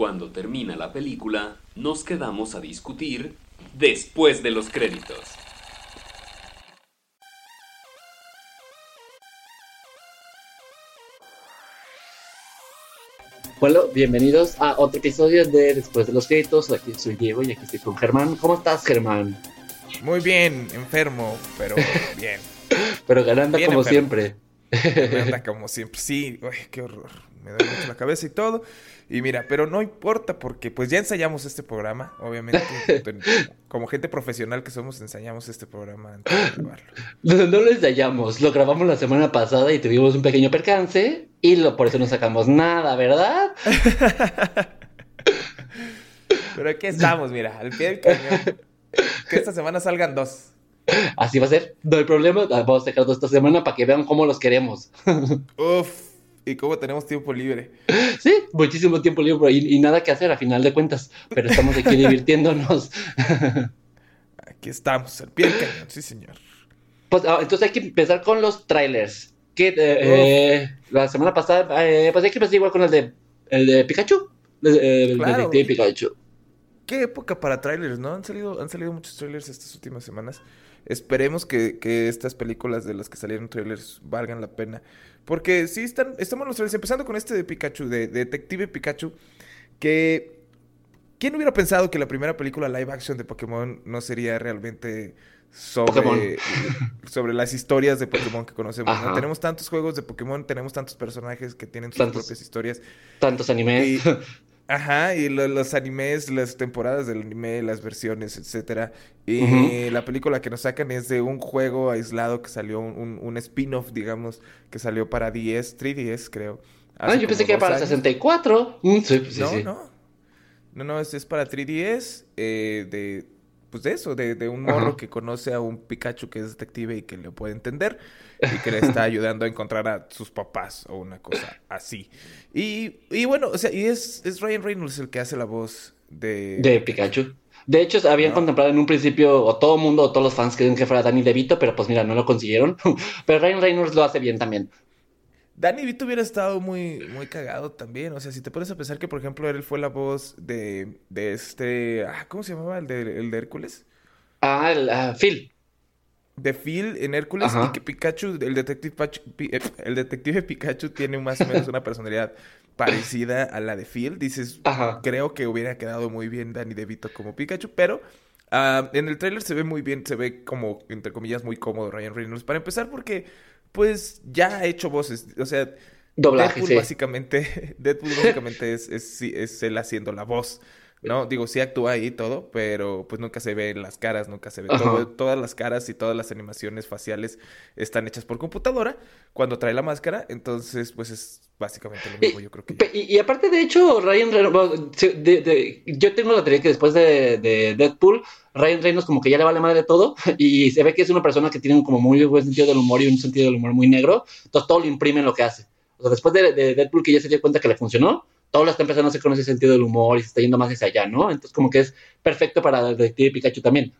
Cuando termina la película, nos quedamos a discutir después de los créditos. Bueno, bienvenidos a otro episodio de Después de los créditos. Aquí soy Diego y aquí estoy con Germán. ¿Cómo estás, Germán? Muy bien, enfermo, pero bien. pero ganando como siempre. Ganando como siempre. Sí, uy, qué horror. Me duele mucho la cabeza y todo. Y mira, pero no importa porque pues ya ensayamos este programa, obviamente. como gente profesional que somos, ensayamos este programa antes de grabarlo. No, no, lo ensayamos, lo grabamos la semana pasada y tuvimos un pequeño percance y lo, por eso no sacamos nada, ¿verdad? pero aquí estamos, mira, al pie del cañón. Que esta semana salgan dos. Así va a ser, no hay problema. Vamos a sacar dos esta semana para que vean cómo los queremos. Uf y cómo tenemos tiempo libre. Sí, muchísimo tiempo libre y, nada que hacer a final de cuentas, pero estamos aquí divirtiéndonos. Aquí estamos, el pie del cañón, sí señor. Pues ah, entonces hay que empezar con los trailers. Que eh, eh, la semana pasada, eh, pues hay que empezar igual con el de, el de Pikachu. El, de Pikachu. Qué época para trailers, ¿no? Han salido, han salido muchos trailers estas últimas semanas. Esperemos que, que estas películas de las que salieron trailers valgan la pena. Porque sí están, estamos los trailers, empezando con este de Pikachu, de, Detective Pikachu, que... ¿Quién hubiera pensado que la primera película live action de Pokémon no sería realmente sobre, sobre las historias de Pokémon que conocemos? Tenemos tantos juegos de Pokémon, tenemos tantos personajes que tienen sus propias historias. Tantos animes. Ajá, y los animes, las temporadas del anime, las versiones, etcétera. Y la película que nos sacan es de un juego aislado que salió, un, un spin-off, digamos, que salió para 10, 3DS, creo. Ah, yo pensé que era para 64. Mm, sí, sí, no, no. No, no, es, es para 3DS, eh, de pues de eso, de, de un morro que conoce a un Pikachu que es detective y que le puede entender y que le está ayudando a encontrar a sus papás o una cosa así. Y, y bueno, o sea, y es, es Ryan Reynolds el que hace la voz de... De Pikachu. De hecho, habían contemplado en un principio, o todo el mundo, o todos los fans querían que fuera Danny DeVito, pero pues mira, no lo consiguieron. pero Ryan Reynolds lo hace bien también. Danny Vito hubiera estado muy, muy cagado también. O sea, si te pones a pensar que, por ejemplo, él fue la voz de, de este. Ah, ¿Cómo se llamaba? El de, el de Hércules. Ah, el uh, Phil. De Phil en Hércules y que Pikachu, el detective, eh, el detective Pikachu tiene más o menos una personalidad parecida a la de Phil. Dices, creo que hubiera quedado muy bien Danny DeVito como Pikachu, pero ah, en el tráiler se ve muy bien, se ve como, entre comillas, muy cómodo Ryan Reynolds. Para empezar, porque pues ya ha hecho voces. O sea, Doblaje, Deadpool básicamente, Deadpool básicamente es, es, es, él haciendo la voz. ¿No? Digo, sí actúa ahí todo, pero pues nunca se ven las caras, nunca se ve todo, todas las caras y todas las animaciones faciales están hechas por computadora cuando trae la máscara, entonces pues es básicamente lo mismo, yo creo que... Y, aparte, de hecho, Ryan Reynolds, yo tengo la teoría que después de, de, Deadpool, Ryan Reynolds como que ya le vale madre todo y se ve que es una persona que tiene como muy buen sentido del humor y un sentido del humor muy negro, entonces todo lo imprime en lo que hace. O sea, después de, de Deadpool que ya se dio cuenta que le funcionó, todo lo está empezando a hacer con ese sentido del humor y se está yendo más hacia allá, ¿no? Entonces como que es perfecto para Detective Pikachu también.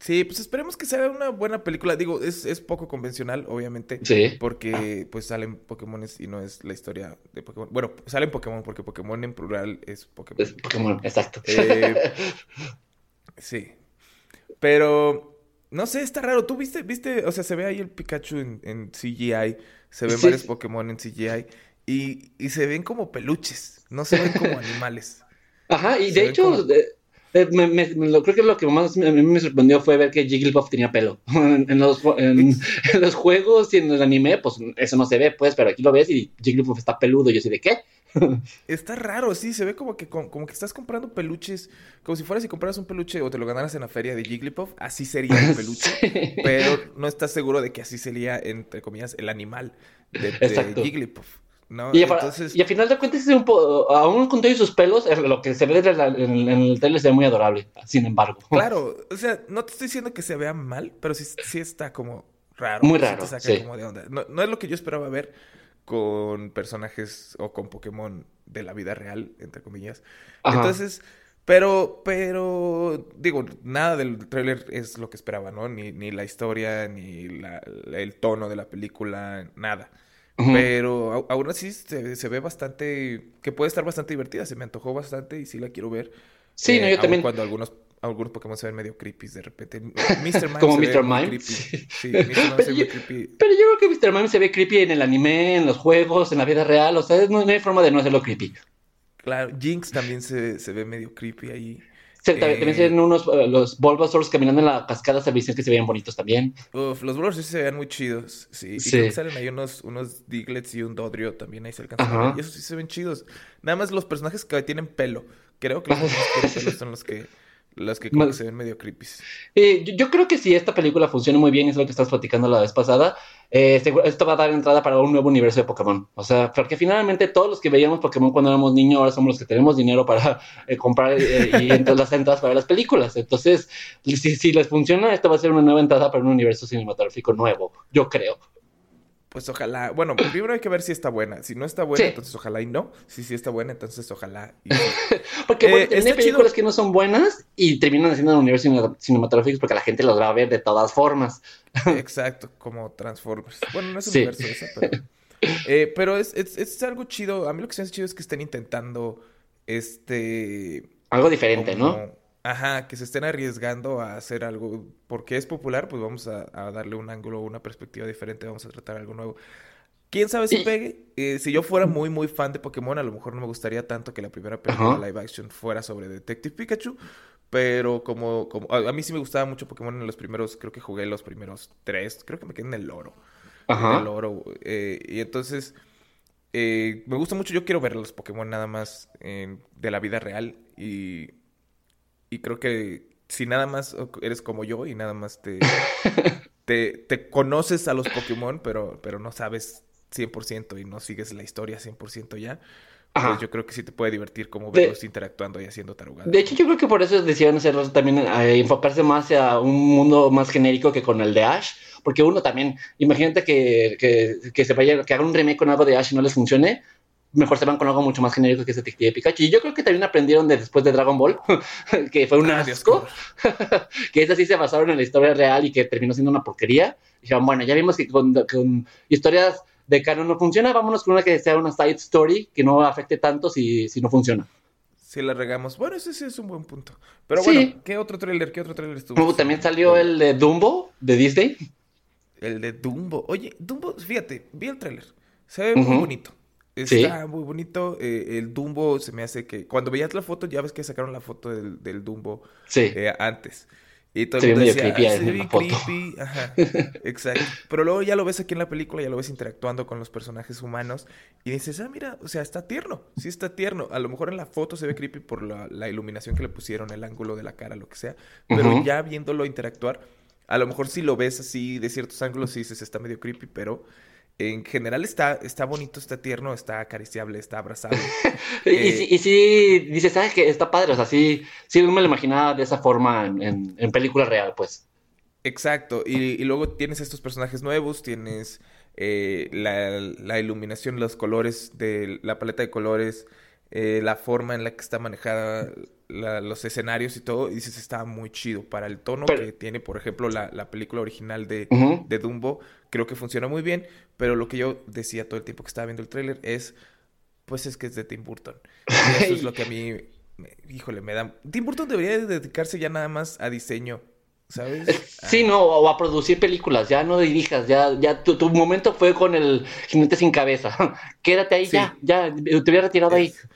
Sí, pues esperemos que sea una buena película. Digo, es, es poco convencional, obviamente. Sí. Porque pues salen Pokémon y no es la historia de Pokémon. Bueno, salen Pokémon porque Pokémon en plural es Pokémon. Es Pokémon, exacto. Eh, sí. Pero, no sé, está raro. ¿Tú viste, viste, o sea, se ve ahí el Pikachu en, en CGI, se ven varios Pokémon en CGI y, y se ven como peluches, no se ven como animales. Ajá, y de hecho, me, lo, creo que lo que más me, me sorprendió fue ver que Jigglypuff tenía pelo. en, los, en, los, juegos y en el anime, pues eso no se ve, pues, pero aquí lo ves y Jigglypuff está peludo. Y yo sé de qué. Está raro, sí, se ve como que, como, que estás comprando peluches, como si fueras y compraras un peluche o te lo ganaras en la feria de Jigglypuff, así sería el peluche, pero no estás seguro de que así sería, entre comillas, el animal de, de Jigglypuff. Y, a, final de cuentas, un aún con todos sus pelos, lo que se ve en, el tele se ve muy adorable, sin embargo. Claro, o sea, no te estoy diciendo que se vea mal, pero sí, sí está como raro. Muy raro. No, es lo que yo esperaba ver con personajes o con Pokémon de la vida real, entre comillas. Entonces, pero, pero, digo, nada del tráiler es lo que esperaba, ¿no? Ni, ni la historia, ni el tono de la película, nada. Ujú. Pero aún así se, se ve bastante, que puede estar bastante divertida, se me antojó bastante y sí la quiero ver. Sí, no, Eh, yo aun también. cuando algunos, algunos Pokémon se ven medio creepy de repente. Mr. Mime Como se ve Mr. muy Mime, creepy. sí. Sí, Mr. Mime Pero se ve yo- creepy. Pero yo creo que Mr. Mime se ve creepy en el anime, en los juegos, en la vida real. O sea, no, no hay forma de no hacerlo creepy. Claro, Jinx también se, se ve medio creepy ahí. También, Eh. también se ven unos, eh, los Bulbasaurs caminando en la cascada, se dicen que se veían bonitos también. Uf, los Bulbos sí se vean muy chidos. Sí, y Sí. creo que salen ahí unos, unos Diglets y un Dodrio también ahí se alcanzan a ver. Y esos sí se ven chidos. Nada más los personajes que tienen pelo. Creo que los personajes que tienen pelo son los que, los que como que se ven medio creepy. Eh, yo, yo creo que si esta película funciona muy bien, es lo que estás platicando la vez pasada, eh, esto va a dar entrada para un nuevo universo de Pokémon. O sea, porque finalmente todos los que veíamos Pokémon cuando éramos niños, ahora somos los que tenemos dinero para eh, comprar eh, y entonces las entradas para las películas. Entonces, si, si les funciona, esta va a ser una nueva entrada para un universo cinematográfico nuevo, yo creo. Pues ojalá. Bueno, primero hay que ver si está buena. Si no está buena, Sí. entonces ojalá y no. Si sí está buena, entonces ojalá. y- Porque Eh, bueno, también hay películas chido. que no son buenas y terminan haciendo un universo cine- cinematográfico porque la gente los va a ver de todas formas. Exacto, como Transformers. Bueno, no es un Sí. universo ese, pero. eh, pero es, es, es algo chido. A mí lo que se me hace chido es que estén intentando. Este. Algo diferente, ¿no? Ajá, que se estén arriesgando a hacer algo. Porque es popular, pues vamos a, a darle un ángulo, una perspectiva diferente. Vamos a tratar algo nuevo. ¿Quién sabe si pegue? Eh, si yo fuera muy, muy fan de Pokémon, a lo mejor no me gustaría tanto que la primera película Ajá. live action fuera sobre Detective Pikachu. Pero como, como a, a mí sí me gustaba mucho Pokémon en los primeros, creo que jugué los primeros tres, creo que me quedé en el oro. En Ajá. el oro. eh, y entonces, eh, me gusta mucho, yo quiero ver los Pokémon nada más eh, de la vida real. Y, y creo que si nada más eres como yo y nada más te, te, te conoces a los Pokémon, pero, pero no sabes 100% y no sigues la historia 100% ya, Ajá. pues yo creo que sí te puede divertir como De- verlos interactuando y haciendo tarugadas. De hecho, yo creo que por eso decidieron hacerlo también, eh, enfocarse más a un mundo más genérico que con el de Ash. Porque uno también, imagínate que, que, que se vaya, que hagan un remake con algo de Ash y no les funcione. Mejor se van con algo mucho más genérico que es Detective Pikachu. Y yo creo que también aprendieron de después de Dragon Ball, que fue un asco, que esas sí se basaron en la historia real y que terminó siendo una porquería. Dijeron, bueno, ya vimos que con, con historias de canon no funciona, vámonos con una que sea una side story que no afecte tanto si, si no funciona. Si la regamos. Bueno, ese sí es un buen punto. Pero Sí. bueno, ¿qué otro tráiler? ¿Qué otro tráiler estuvo? Uh, también salió el de Dumbo de Disney. El de Dumbo. Oye, Dumbo, fíjate, vi el tráiler. Se ve muy Ujú. Sí. Está muy bonito. eh, el Dumbo se me hace que... Cuando veías la foto, ya ves que sacaron la foto del, del Dumbo Sí. eh, antes. Y todo Se el mundo decía, creepy "Ah, se ve la bien foto". creepy. Ajá, exacto. Pero luego ya lo ves aquí en la película, ya lo ves interactuando con los personajes humanos. Y dices, ah, mira, o sea, está tierno. Sí está tierno. A lo mejor en la foto se ve creepy por la, la iluminación que le pusieron, el ángulo de la cara, lo que sea. Pero ya viéndolo interactuar, a lo mejor si lo ves así de ciertos ángulos, sí dices, está medio creepy, pero en general está, está bonito, está tierno, está acariciable, está abrazable. Y, Eh, sí- y sí, dices, ¿sabes que Está padre, o sea, sí, sí no me lo imaginaba de esa forma en, en- en película real, pues. Exacto, y, y luego tienes estos personajes nuevos, tienes eh, la, la iluminación, los colores de la paleta de colores, eh, la forma en la que está manejada la- los escenarios y todo, y dices, está muy chido para el tono Pero- que tiene, por ejemplo, la, la película original de, de Dumbo, creo que funciona muy bien, pero lo que yo decía todo el tiempo que estaba viendo el tráiler es, pues es que es de Tim Burton. Y eso es lo que a mí, me- híjole, me da... Tim Burton debería de dedicarse ya nada más a diseño, ¿sabes? Sí, no, o a producir películas, ya no dirijas, ya, ya tu, tu momento fue con el jinete sin cabeza. Quédate ahí Sí. ya, ya, te hubiera retirado. Es- Ahí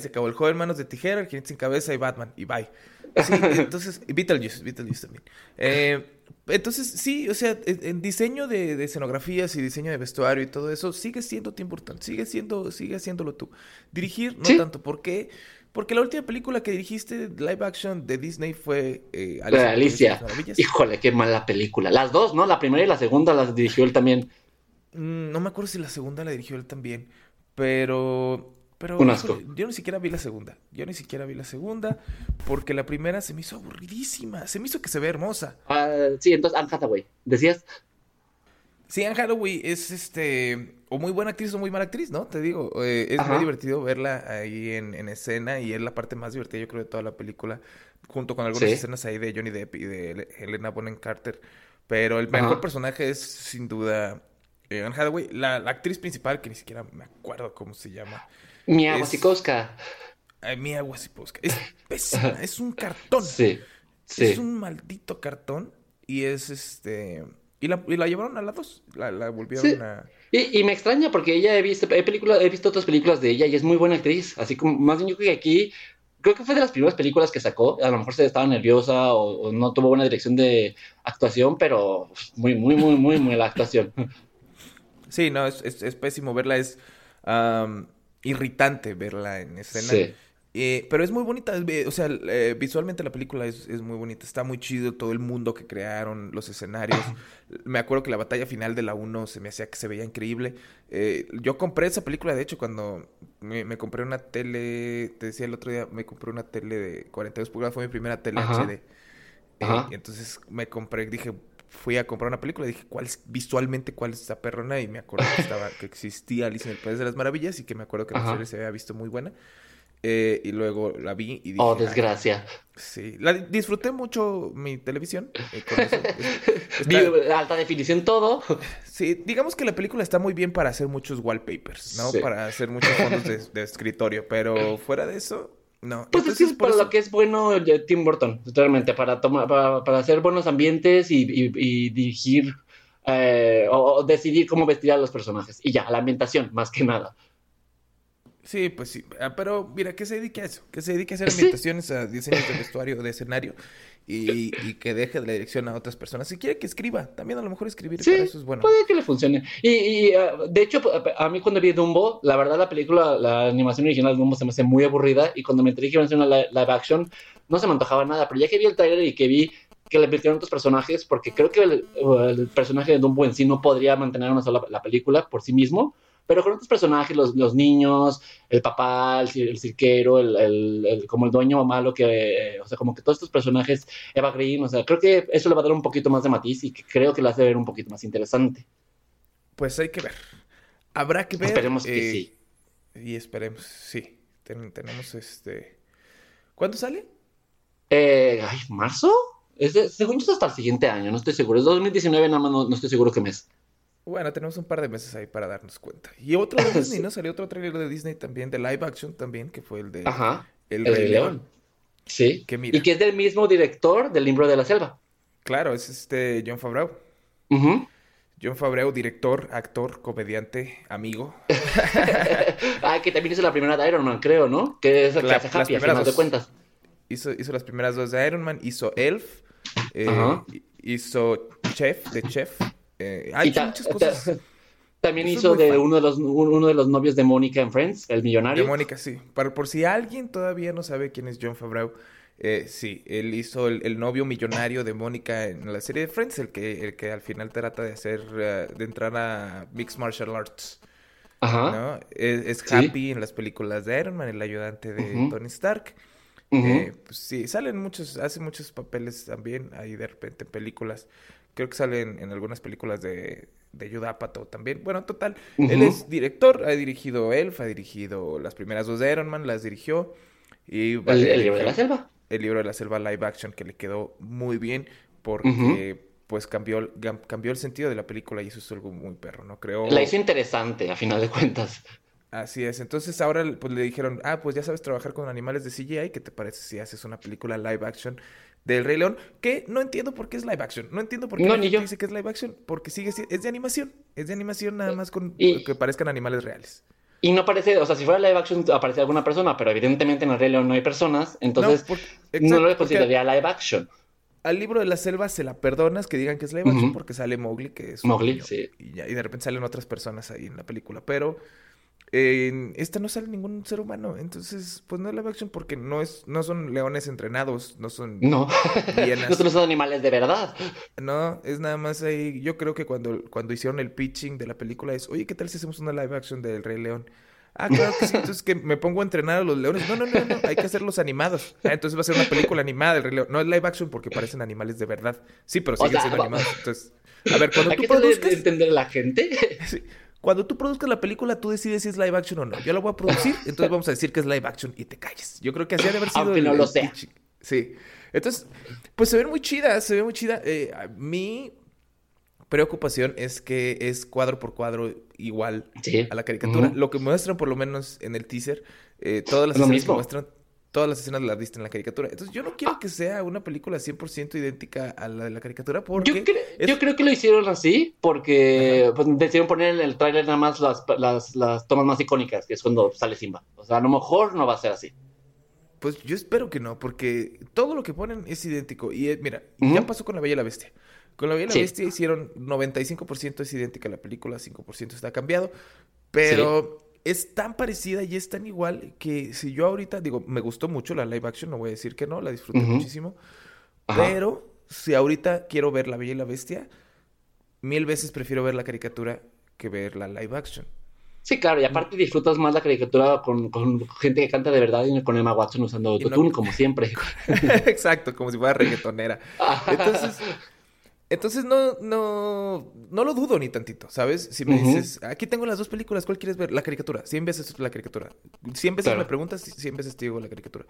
se acabó el joven manos de tijera, el jinete sin cabeza y Batman, y bye. Sí, entonces, y Beetlejuice, Beetlejuice también. Eh, entonces, sí, o sea, en, diseño de, de escenografías y diseño de vestuario y todo eso, sigue siendo Burton, sigue siendo, sigue haciéndolo tú. Dirigir, no Sí. tanto, ¿por qué? Porque la última película que dirigiste live action de Disney fue eh, Alicia. Maravillas. Híjole, qué mala película. Las dos, ¿no? La primera y la segunda las dirigió él también. Mm, No me acuerdo si la segunda la dirigió él también, pero... Pero Un asco. híjole, yo ni siquiera vi la segunda. Yo ni siquiera vi la segunda porque la primera se me hizo aburridísima. Se me hizo que se ve hermosa. Ah, sí, entonces Anne Hathaway. Decías, Sí, Anne Hathaway es este o muy buena actriz o muy mala actriz, ¿no? Te digo, eh, es Ajá. muy divertido verla ahí en, en escena y es la parte más divertida yo creo de toda la película, junto con algunas Sí. escenas ahí de Johnny Depp y de Hel- Helena Bonham Carter. Pero el mejor Ajá. personaje es sin duda eh, Anne Hathaway. La, la actriz principal, que ni siquiera me acuerdo cómo se llama. Mia Wasikowska. Mia Wasikowska. Es pésima, es un cartón. Sí, sí. Es un maldito cartón. Y es este. Y la, y la llevaron a la 2. La, la volvieron Sí. a. Y, y me extraña porque ella he visto, he, película, he visto otras películas de ella y es muy buena actriz. Así como, más bien yo creo que aquí, creo que fue de las primeras películas que sacó. A lo mejor se estaba nerviosa o, o no tuvo buena dirección de actuación, pero muy, muy, muy, muy, muy la actuación. Sí, no, es, es, es pésimo verla. Es am, irritante verla en escena. Sí. Eh, pero es muy bonita, ve- o sea, eh, visualmente la película es, es muy bonita, está muy chido todo el mundo que crearon, los escenarios. Me acuerdo que la batalla final de la 1 se me hacía que se veía increíble. Eh, yo compré esa película, de hecho, cuando me, me compré una tele, te decía el otro día, me compré una tele de 42 pulgadas, fue mi primera tele Ajá. HD. Eh, Ajá. y entonces me compré, dije, fui a comprar una película, dije, ¿cuál es, visualmente cuál es esta perrona? Y me acuerdo que estaba, que existía Alicia en el País de las Maravillas y que me acuerdo que la serie se había visto muy buena. Eh, y luego la vi y dije, Oh, "Ay, desgracia. Sí, la disfruté mucho mi televisión. eh, con eso. Está- alta definición todo. sí, digamos que la película está muy bien para hacer muchos wallpapers, ¿no? Sí. Para hacer muchos fondos de, de escritorio, pero fuera de eso, no. Pues es que es por para eso- lo que es bueno Tim Burton, realmente, para tomar, para, para hacer buenos ambientes y, y- y dirigir eh, o, o decidir cómo vestir a los personajes. Y ya, la ambientación, más que nada. Sí, pues sí. Ah, Pero mira, que se dedique a eso. Que se dedique a hacer Sí. ambientaciones, a diseños de vestuario, de escenario. Y, y que deje la dirección a otras personas. Si quiere que escriba, también a lo mejor escribir Sí, para eso es bueno. puede que le funcione. Y, y, ah, de hecho, a mí cuando vi Dumbo, la verdad la película, la animación original de Dumbo se me hace muy aburrida y cuando me enteré que iban a hacer una li- live action, no se me antojaba nada, pero ya que vi el trailer y que vi que le metieron otros personajes, porque creo que el, el personaje de Dumbo en sí no podría mantener una sola la película por sí mismo, pero con otros personajes, los, los niños, el papá, el, cir- el cirquero, el, el- el- como el dueño malo, que, eh, o sea, como que todos estos personajes, Eva Green, o sea, creo que eso le va a dar un poquito más de matiz y que creo que le hace ver un poquito más interesante. Pues hay que ver. Habrá que ver. Esperemos que eh, sí. Y esperemos, sí. Ten- tenemos este. ¿Cuándo sale? Eh, ay, ¿marzo? Es de- según yo es hasta el siguiente año, no estoy seguro. Es 2019, nada más no, no estoy seguro qué mes. Bueno, tenemos un par de meses ahí para darnos cuenta. Y otro de Disney. ¿no? Salió otro trailer de Disney también, de live action también, que fue el de Ajá. El El Rey León. León. Sí. Que mira, Y que es del mismo director del libro de la selva. claro, es este John Favreau. Ujú. John Favreau, director, actor, comediante, amigo. ah, que también hizo la primera de Iron Man, creo, ¿no? Que es la que hace Happy, a primeras final de cuentas. Hizo, hizo las primeras dos de Iron Man, hizo Elf, eh, hizo Chef, de Chef. Eh, ta- muchas ta- cosas. también hizo de uno de, los, uno de los novios de Mónica en Friends, el De millonario. Mónica, sí. Por, por si alguien todavía no sabe quién es John Favreau, eh, sí, él hizo el, el novio millonario de Mónica en la serie de Friends, el que, el que al final trata de hacer, eh, de entrar a Mixed Martial Arts, Ajá. ¿no? Es, es Sí. Happy en las películas de Iron Man, el ayudante de. Tony Stark. Eh, pues sí, salen muchos, hace muchos papeles también ahí de repente en películas. Creo que salen en algunas películas de, de Judd Apatow también. Bueno, total, él es director, ha dirigido Elf, ha dirigido las primeras dos de Iron Man, las dirigió. Y el, el libro de la selva. el libro de la selva live action que le quedó muy bien porque pues cambió, cambió el sentido de la película y eso es algo muy perro, ¿no? Creo... La hizo interesante, a final de cuentas. Así es. Entonces ahora pues le dijeron, ah, pues ya sabes trabajar con animales de CGI, ¿qué te parece si haces una película live action del Rey León? Que no entiendo por qué es live action. No entiendo por qué No, ni yo. dice que es live action, porque sigue si- es de animación, es de animación nada más con Y- que parezcan animales reales. Y no parece, o sea, si fuera live action aparece alguna persona, pero evidentemente en el Rey León no hay personas, entonces no, por- no lo consideraría live action. al libro de la selva se la perdonas que digan que es live action porque sale Mowgli, que es un Mowgli, niño, sí. y, ya- y de repente salen otras personas ahí en la película, pero en esta no sale ningún ser humano, entonces pues no es live action porque no es no son leones entrenados, no son No, no son animales de verdad. No, es nada más ahí. Yo creo que cuando, cuando hicieron el pitching de la película es, oye, ¿qué tal si hacemos una live action del Rey León? Ah, claro que sí, entonces que me pongo a entrenar a los leones. No, no, no, no, hay que hacerlos animados. Ah, entonces va a ser una película animada del Rey León. No es live action porque parecen animales de verdad. Sí, pero O siguen sea, siendo va- animados. Entonces, a ver, cuando ¿A tú qué produzcas, entender la gente? sí, cuando tú produzcas la película, tú decides si es live action o no. Yo la voy a producir, entonces vamos a decir que es live action y te calles. Yo creo que así ha de haber sido Aunque el, no lo el sea. Sí. Entonces, pues se ve muy chida, se ve muy chida. Eh, mí, preocupación es que es cuadro por cuadro igual Sí. a la caricatura. Lo que muestran, por lo menos en el teaser, eh, todas las lo escenas que mismo. muestran, todas las escenas las viste en la caricatura. Entonces, yo no quiero que sea una película 100% idéntica a la de la caricatura Yo, porque... cre- es- yo creo que lo hicieron así porque pues, decidieron poner en el tráiler nada más las, las, las tomas más icónicas, que es cuando sale Simba. O sea, a lo mejor no va a ser así. Pues yo espero que no, porque todo lo que ponen es idéntico. Y eh, mira, Ujú. ya pasó con La Bella y la Bestia. Con La Bella y la Sí. Bestia hicieron 95% es idéntica a la película, 5% está cambiado. Pero es tan parecida y es tan igual que si yo ahorita, digo, me gustó mucho la live action, no voy a decir que no, la disfruté muchísimo. Ajá. Pero si ahorita quiero ver La Bella y la Bestia, mil veces prefiero ver la caricatura que ver la live action. Sí, claro, y aparte disfrutas más la caricatura con, con gente que canta de verdad y con Emma Watson usando Y no- autotune, como siempre. Exacto, como si fuera reggaetonera. Entonces, entonces no, no, no lo dudo ni tantito, ¿sabes? Si me Ujú. dices, aquí tengo las dos películas, ¿cuál quieres ver? La caricatura. 100 veces la caricatura. 100 veces Claro. me preguntas, 100 veces te digo la caricatura.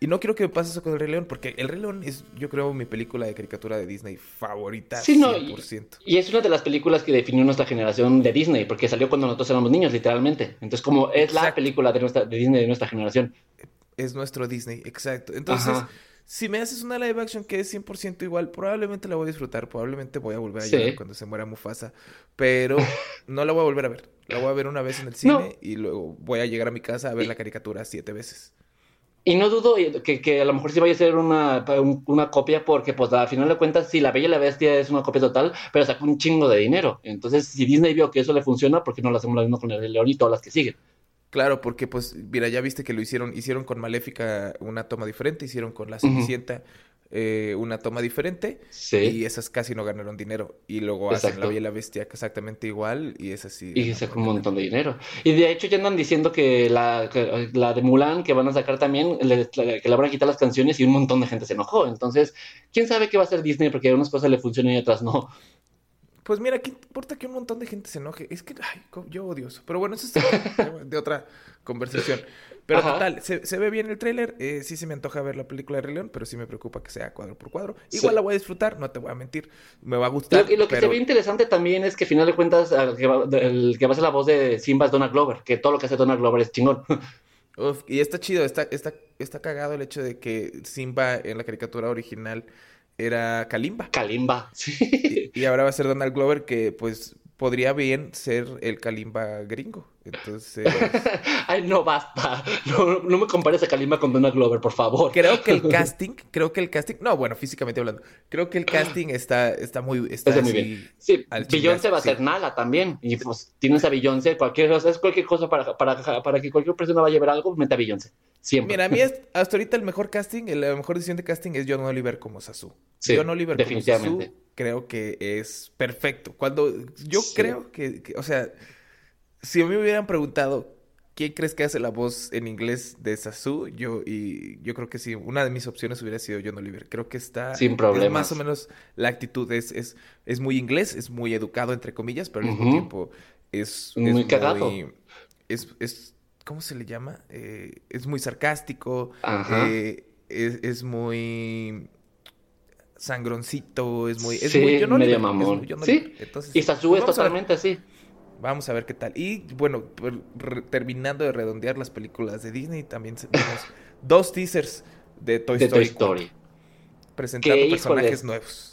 Y no quiero que me pase eso con El Rey León, porque El Rey León es, yo creo, mi película de caricatura de Disney favorita. Sí, no, y- 100%. Y es una de las películas que definió nuestra generación de Disney, porque salió cuando nosotros éramos niños, literalmente. Entonces, como es la Exacto. película de, nuestra, de Disney de nuestra generación. Es nuestro Disney, exacto. Entonces, Ajá. Si me haces una live action que es 100% igual, probablemente la voy a disfrutar, probablemente voy a volver a Sí. llorar cuando se muera Mufasa, pero no la voy a volver a ver. La voy a ver una vez en el cine No. y luego voy a llegar a mi casa a ver la caricatura siete veces. Y no dudo que, que a lo mejor sí vaya a ser una, un- una copia, porque pues al final de cuentas, sí, La Bella y la Bestia es una copia total, pero sacó un chingo de dinero. Entonces, si Disney vio que eso le funciona, ¿por qué no lo hacemos lo mismo con el León y todas las que siguen? Claro, porque pues, mira, ya viste que lo hicieron, hicieron con Maléfica una toma diferente, hicieron con La. Cenicienta eh, una toma diferente Sí. y esas casi no ganaron dinero. Y luego hacen. La Bella y la Bestia exactamente igual y es así. Y sacó un montón de dinero. Y de hecho ya andan diciendo que la, que la de Mulan que van a sacar también, le- que le van a quitar las canciones y un montón de gente se enojó. Entonces, ¿quién sabe qué va a hacer Disney? Porque a unas cosas le funcionan y otras no. Pues mira, ¿qué importa que un montón de gente se enoje? Es que, ay, yo odio eso. Pero bueno, eso es de otra conversación. Pero Ajá. total, se, se ve bien el tráiler. eh, sí se me antoja ver la película de Rey León, pero sí me preocupa que sea cuadro por cuadro. Sí. Igual la voy a disfrutar, no te voy a mentir. Me va a gustar, Lo, y lo que pero... se ve interesante también es que, al final de cuentas, el que, va, el que va a ser la voz de Simba es Donald Glover, que todo lo que hace Donald Glover es chingón. Uf, y está chido, está, está, está cagado el hecho de que Simba en la caricatura original era Kalimba. Kalimba. Sí. Y ahora va a ser Donald Glover, que pues podría bien ser el Kalimba gringo. Entonces... Ay, no, basta. No, no me compares a Kalimba con Donald Glover, por favor. Creo que el casting, creo que el casting, no, bueno, físicamente hablando, creo que el casting está, está muy, está Está muy bien. Sí, Beyoncé va a sí. ser Nala también. Y pues tienes a Beyoncé, cualquier cosa, es cualquier cosa para, para, para que cualquier persona vaya a ver algo, mete a Beyoncé. Siempre. Mira, a mí es- hasta ahorita el mejor casting, la mejor decisión de casting es John Oliver como Sasu. Sí, John Oliver como definitivamente. Sasu creo que es perfecto. Cuando yo Sí. creo que, que- o sea, si a mí me hubieran preguntado quién crees que hace la voz en inglés de Sasu, yo y yo creo que sí, una de mis opciones hubiera sido John Oliver. Creo que está Sin es problemas. más o menos la actitud es, es, es muy inglés, es muy educado entre comillas, pero al mismo tiempo es, Muy es cagado. es, es ¿cómo se le llama? Eh, es muy sarcástico, Ajá. eh, es, es muy sangroncito, es muy... Es Sí, muy John medio Oliver, es mamón. muy Sí. Entonces, Y Sasu pues es ver- totalmente así. Vamos a ver qué tal. Y bueno, pues, re- terminando de redondear las películas de Disney, también vimos dos teasers de Toy De Toy Story, 4, Story. presentando personajes nuevos.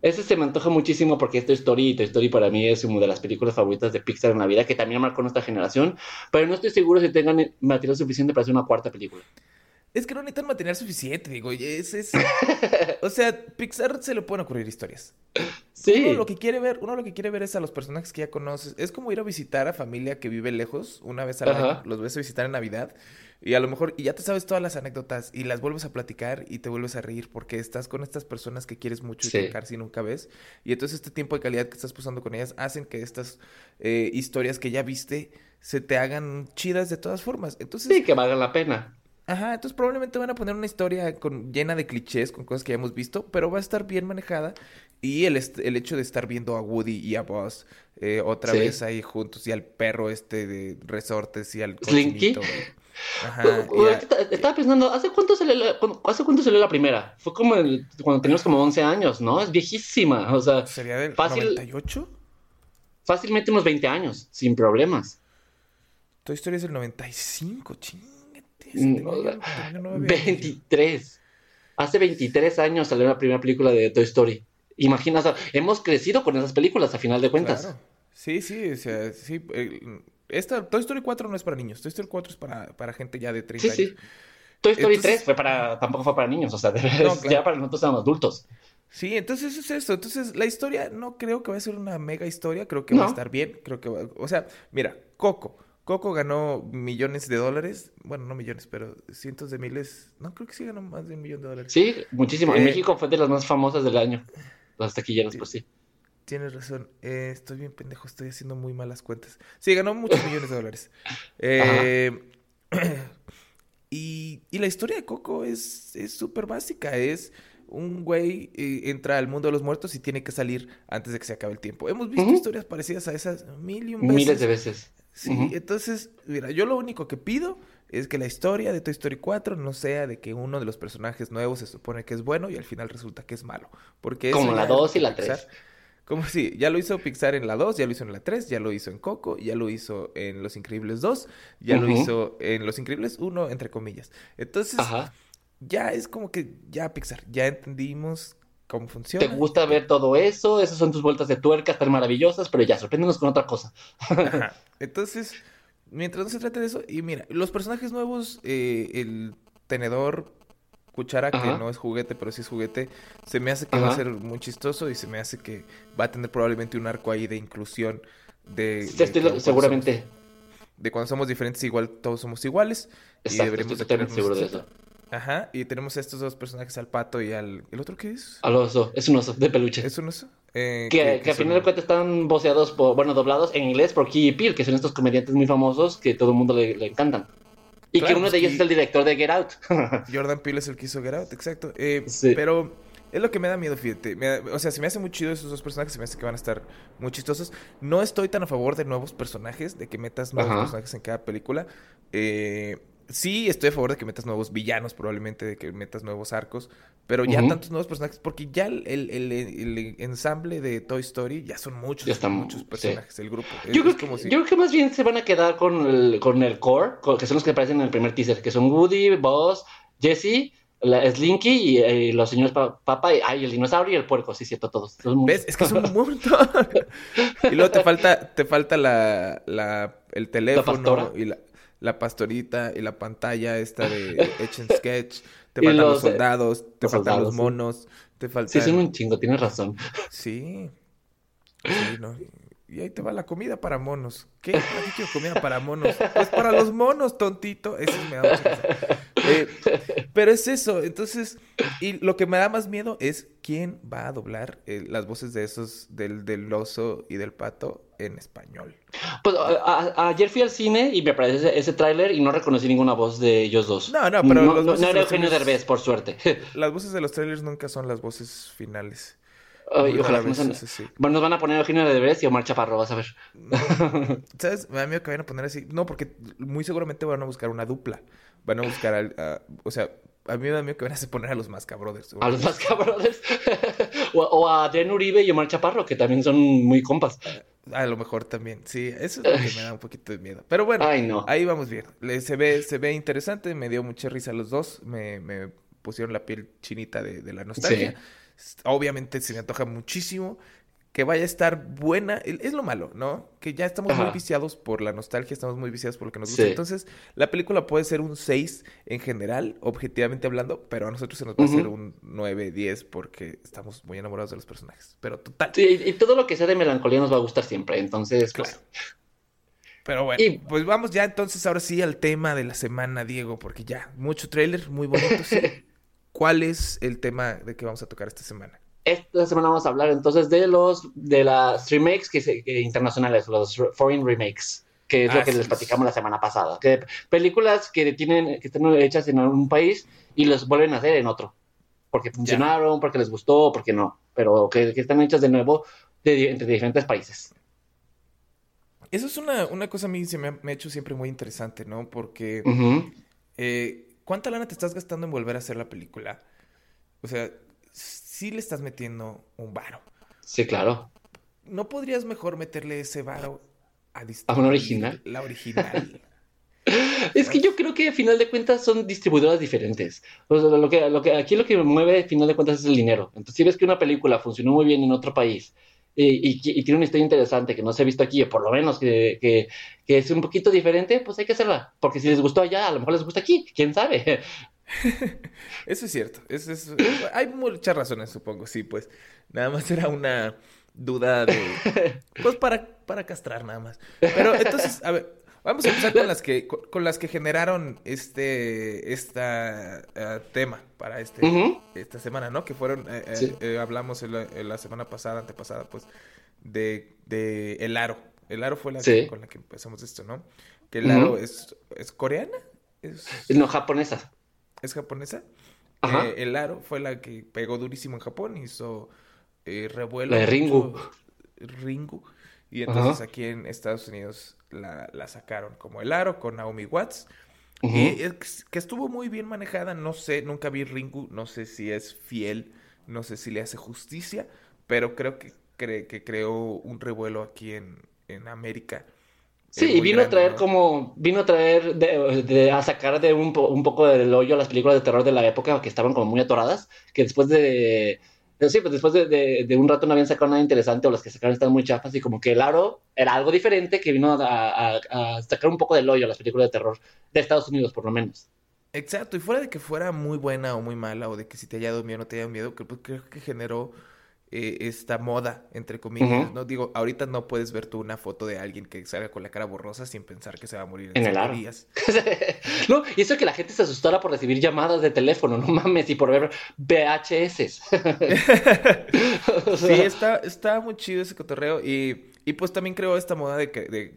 Ese se me antoja muchísimo porque es Toy Story y Toy Story para mí es una de las películas favoritas de Pixar en la vida, que también marcó nuestra generación, pero no estoy seguro si tengan material suficiente para hacer una cuarta película. Es que no necesitan material suficiente, digo, es, es- O sea, Pixar se le pueden ocurrir historias. Sí, Uno lo que quiere ver, uno lo que quiere ver es a los personajes que ya conoces. Es como ir a visitar a familia que vive lejos una vez al año. Los ves a visitar en Navidad y a lo mejor y ya te sabes todas las anécdotas y las vuelves a platicar y te vuelves a reír porque estás con estas personas que quieres mucho y Sí. que casi nunca ves. Y entonces este tiempo de calidad que estás pasando con ellas hacen que estas eh, historias que ya viste se te hagan chidas de todas formas. Entonces, sí, que valgan la pena. Ajá, entonces probablemente van a poner una historia con, llena de clichés, con cosas que ya hemos visto, pero va a estar bien manejada. Y el, el hecho de estar viendo a Woody y a Buzz eh, otra Sí. vez ahí juntos, y al perro este de resortes y al Slinky. Ajá. Estaba pensando, ¿hace cuánto, salió la, ¿hace cuánto salió la primera? Fue como el- cuando teníamos como 11 años, ¿no? Es viejísima. O sea, ¿Sería del fácil- 98? fácilmente unos 20 años, sin problemas. Toy Story es del 95, chingate. Mm, tenía yo- tenía nueve años. 23. Hace 23 años salió la primera película de Toy Story. Imagina, o sea, hemos crecido con esas películas a final de cuentas. Claro. Sí, sí, o sea, sí. eh, esta Toy Story 4 no es para niños. Toy Story 4 es para, para gente ya de 30 Sí, años. sí. Toy Story Entonces- 3 fue para, tampoco fue para niños, o sea, No, claro. ya para nosotros éramos adultos. Sí, entonces es eso. Entonces, la historia no creo que va a ser una mega historia. Creo que va a estar bien. Creo que va... O sea, mira, Coco. Coco ganó millones de dólares. Bueno, no millones, pero cientos de miles. No, creo que sí ganó más de un millón de dólares. Sí, muchísimo. En Eh, México fue de las más famosas del año. Las taquilleras, pues sí. Tienes razón. Eh, estoy bien pendejo. Estoy haciendo muy malas cuentas. Sí, ganó muchos millones de dólares. Eh, y, y la historia de Coco es es súper básica. Es un güey eh, entra al mundo de los muertos y tiene que salir antes de que se acabe el tiempo. Hemos visto historias parecidas a esas mil y un veces. Miles de veces. Sí, entonces, mira, yo lo único que pido es que la historia de Toy Story 4 no sea de que uno de los personajes nuevos se supone que es bueno y al final resulta que es malo. Porque Como la ya 2 y la hizo Pixar. 3. Como si, ya lo hizo Pixar en la 2, ya lo hizo en la 3, ya lo hizo en Coco, ya lo hizo en Los Increíbles 2, ya lo hizo en Los Increíbles 1, entre comillas. Entonces, Ajá. ya es como que, ya Pixar, ya entendimos cómo ¿Te funciona. gusta ver todo eso? Esas son tus vueltas de tuerca tan maravillosas, pero ya, sorpréndenos con otra cosa. Ajá. Entonces, mientras no se trate de eso, y mira, los personajes nuevos, eh, el tenedor, cuchara, que no es juguete, pero sí es juguete, se me hace que va a ser muy chistoso y se me hace que va a tener probablemente un arco ahí de inclusión de, Sí, de estoy- que cuando seguramente. somos- de cuando somos diferentes, igual todos somos iguales. y Exacto, deberíamos estoy de totalmente seguro de eso. Ajá, y tenemos a estos dos personajes, al pato y al... ¿El otro qué es? Al oso, es un oso de peluche. ¿Es un oso? Eh, Que, que, a son- final de cuentas están voceados, por, bueno, doblados en inglés por Key y Peele, que son estos comediantes muy famosos que todo el mundo le, le encantan. Y Claro, que uno pues de ellos es el director de Get Out. Jordan Peele es el que hizo Get Out, exacto. Eh, Sí. Pero es lo que me da miedo, fíjate. Me da- o sea, se me hace muy chido esos dos personajes, se me hace que van a estar muy chistosos. No estoy tan a favor de nuevos personajes, de que metas nuevos Ajá. personajes en cada película. Eh, sí, estoy a favor de que metas nuevos villanos, probablemente, de que metas nuevos arcos. Pero ya tantos nuevos personajes, porque ya el, el- el- el ensamble de Toy Story ya son muchos, Ya están, muchos sí. personajes, el grupo. Es- Yo creo, es como que, si- yo creo que más bien se van a quedar con el, con el core, con- que son los que aparecen en el primer teaser, que son Woody, Buzz, Jesse, la Slinky y, eh, los señores pa- Papa, y, ay, el dinosaurio y el puerco, sí, cierto, todos. ¿Ves? Es que son un montón. y luego te falta, te falta la, la, el teléfono y la, la pastorita y la pantalla esta de Etch and Sketch. Te Y faltan los, los, eh, soldados, te los faltan los sí. monos, te faltan... Sí, son un chingo, tienes razón. Sí. Sí, ¿no? Y ahí te va la comida para monos. ¿Qué? ¿Para qué quiero comida para monos? Pues para los monos, tontito. Eso me da mucha. Eh, pero es eso. Entonces, y lo que me da más miedo es quién va a doblar eh, las voces de esos, del, del oso y del pato en español. Pues a- a- ayer fui al cine y me apareció ese, ese tráiler y no reconocí ninguna voz de ellos dos. No, no, pero no, no- no de era Eugenio Derbez, por suerte. Las voces de los trailers nunca son las voces finales. Ay, ojalá no vez, sí. Bueno, nos van a poner Eugenio Derbez y Omar Chaparro, vas a ver. ¿Sabes? Me da miedo que vayan a poner así. No, porque muy seguramente van a buscar una dupla. Van a buscar al. a- o sea, a mí me da miedo que vayan a poner a los Mascabrothers. A los más cabrones. o, o a Adrián Uribe y Omar Chaparro, que también son muy compas. A lo mejor también. Sí, eso es lo que me da un poquito de miedo. Pero bueno, Ay, no. ahí vamos bien. Le- se, ve, se ve interesante. Me dio mucha risa a los dos. Me, me pusieron la piel chinita de, de la nostalgia. Obviamente se me antoja muchísimo. Que vaya a estar buena. Es lo malo, ¿no? Que ya estamos muy viciados por la nostalgia, estamos muy viciados por lo que nos Sí. gusta. Entonces, la película puede ser un 6 en general, objetivamente hablando, pero a nosotros se nos va a hacer un 9, 10 porque estamos muy enamorados de los personajes. Pero total. Sí, y, todo lo que sea de melancolía nos va a gustar siempre. Entonces, pues, Claro. Pero bueno, Y- pues vamos ya entonces ahora sí al tema de la semana, Diego, porque ya, mucho tráiler, muy bonito, sí. ¿Cuál es el tema de que vamos a tocar esta semana? Esta semana vamos a hablar entonces de los de las remakes que, se- internacionales, los foreign remakes, que es lo que les es. platicamos la semana pasada. Que películas que tienen que están hechas en un país y los vuelven a hacer en otro. Porque funcionaron, porque les gustó, porque no. Pero que, que están hechas de nuevo de, entre diferentes países. Eso es una, una cosa a mí se me ha, me ha hecho siempre muy interesante, ¿no? Porque eh, ¿cuánta lana te estás gastando en volver a hacer la película? O sea, sí le estás metiendo un varo. Sí, claro. ¿No podrías mejor meterle ese varo a ¿A una original? La original. Es que yo creo que a final de cuentas son distribuidoras diferentes. O sea, lo que, lo que, aquí lo que mueve a final de cuentas es el dinero. Entonces, si ves que una película funcionó muy bien en otro país y, y- y tiene una historia interesante que no se ha visto aquí, o por lo menos que, que, que es un poquito diferente, pues hay que hacerla. Porque si les gustó allá, a lo mejor les gusta aquí. ¿Quién sabe? Eso es cierto. Eso es, hay muchas razones, supongo, sí, pues. Nada más era una duda de. Pues para, para castrar, nada más. Pero entonces, a ver, vamos a empezar con las que, con, las que generaron este esta eh, tema para este, Ujú. esta semana, ¿no? Que fueron, eh, eh, Sí. eh, hablamos en la, en la semana pasada, antepasada, pues, de, de El Aro. El Aro fue la Sí. que- con la que empezamos esto, ¿no? Que El Aro es, es coreana, es, No, japonesa. Es japonesa. Eh, el Aro fue la que pegó durísimo en Japón, hizo eh, revuelo. La de Ringu. Ringu. Y entonces Ajá. aquí en Estados Unidos la, la sacaron como El Aro con Naomi Watts. Y es que estuvo muy bien manejada, no sé, nunca vi Ringu, no sé si es fiel, no sé si le hace justicia, pero creo que, cre- que creó un revuelo aquí en, en América. Sí, y vino a traer ¿no? como, vino a traer, de, de- a sacar de un, un poco del hoyo las películas de terror de la época que estaban como muy atoradas, que después de, de- sí, pues después de, de- de un rato no habían sacado nada interesante o las que sacaron estaban muy chafas y como que el aro era algo diferente que vino a, a- a sacar un poco del hoyo las películas de terror de Estados Unidos por lo menos. Exacto, y fuera de que fuera muy buena o muy mala, o de que si te haya dado miedo o no te haya dado miedo, creo, creo que generó eh, esta moda, entre comillas. ¿no? Digo, ahorita no puedes ver tú una foto de alguien que salga con la cara borrosa sin pensar que se va a morir en En el días. no, y eso que la gente se asustara por recibir llamadas de teléfono, no mames, y por ver VHS. Sí, está, está muy chido ese cotorreo, y, y pues también creó esta moda de, que- de,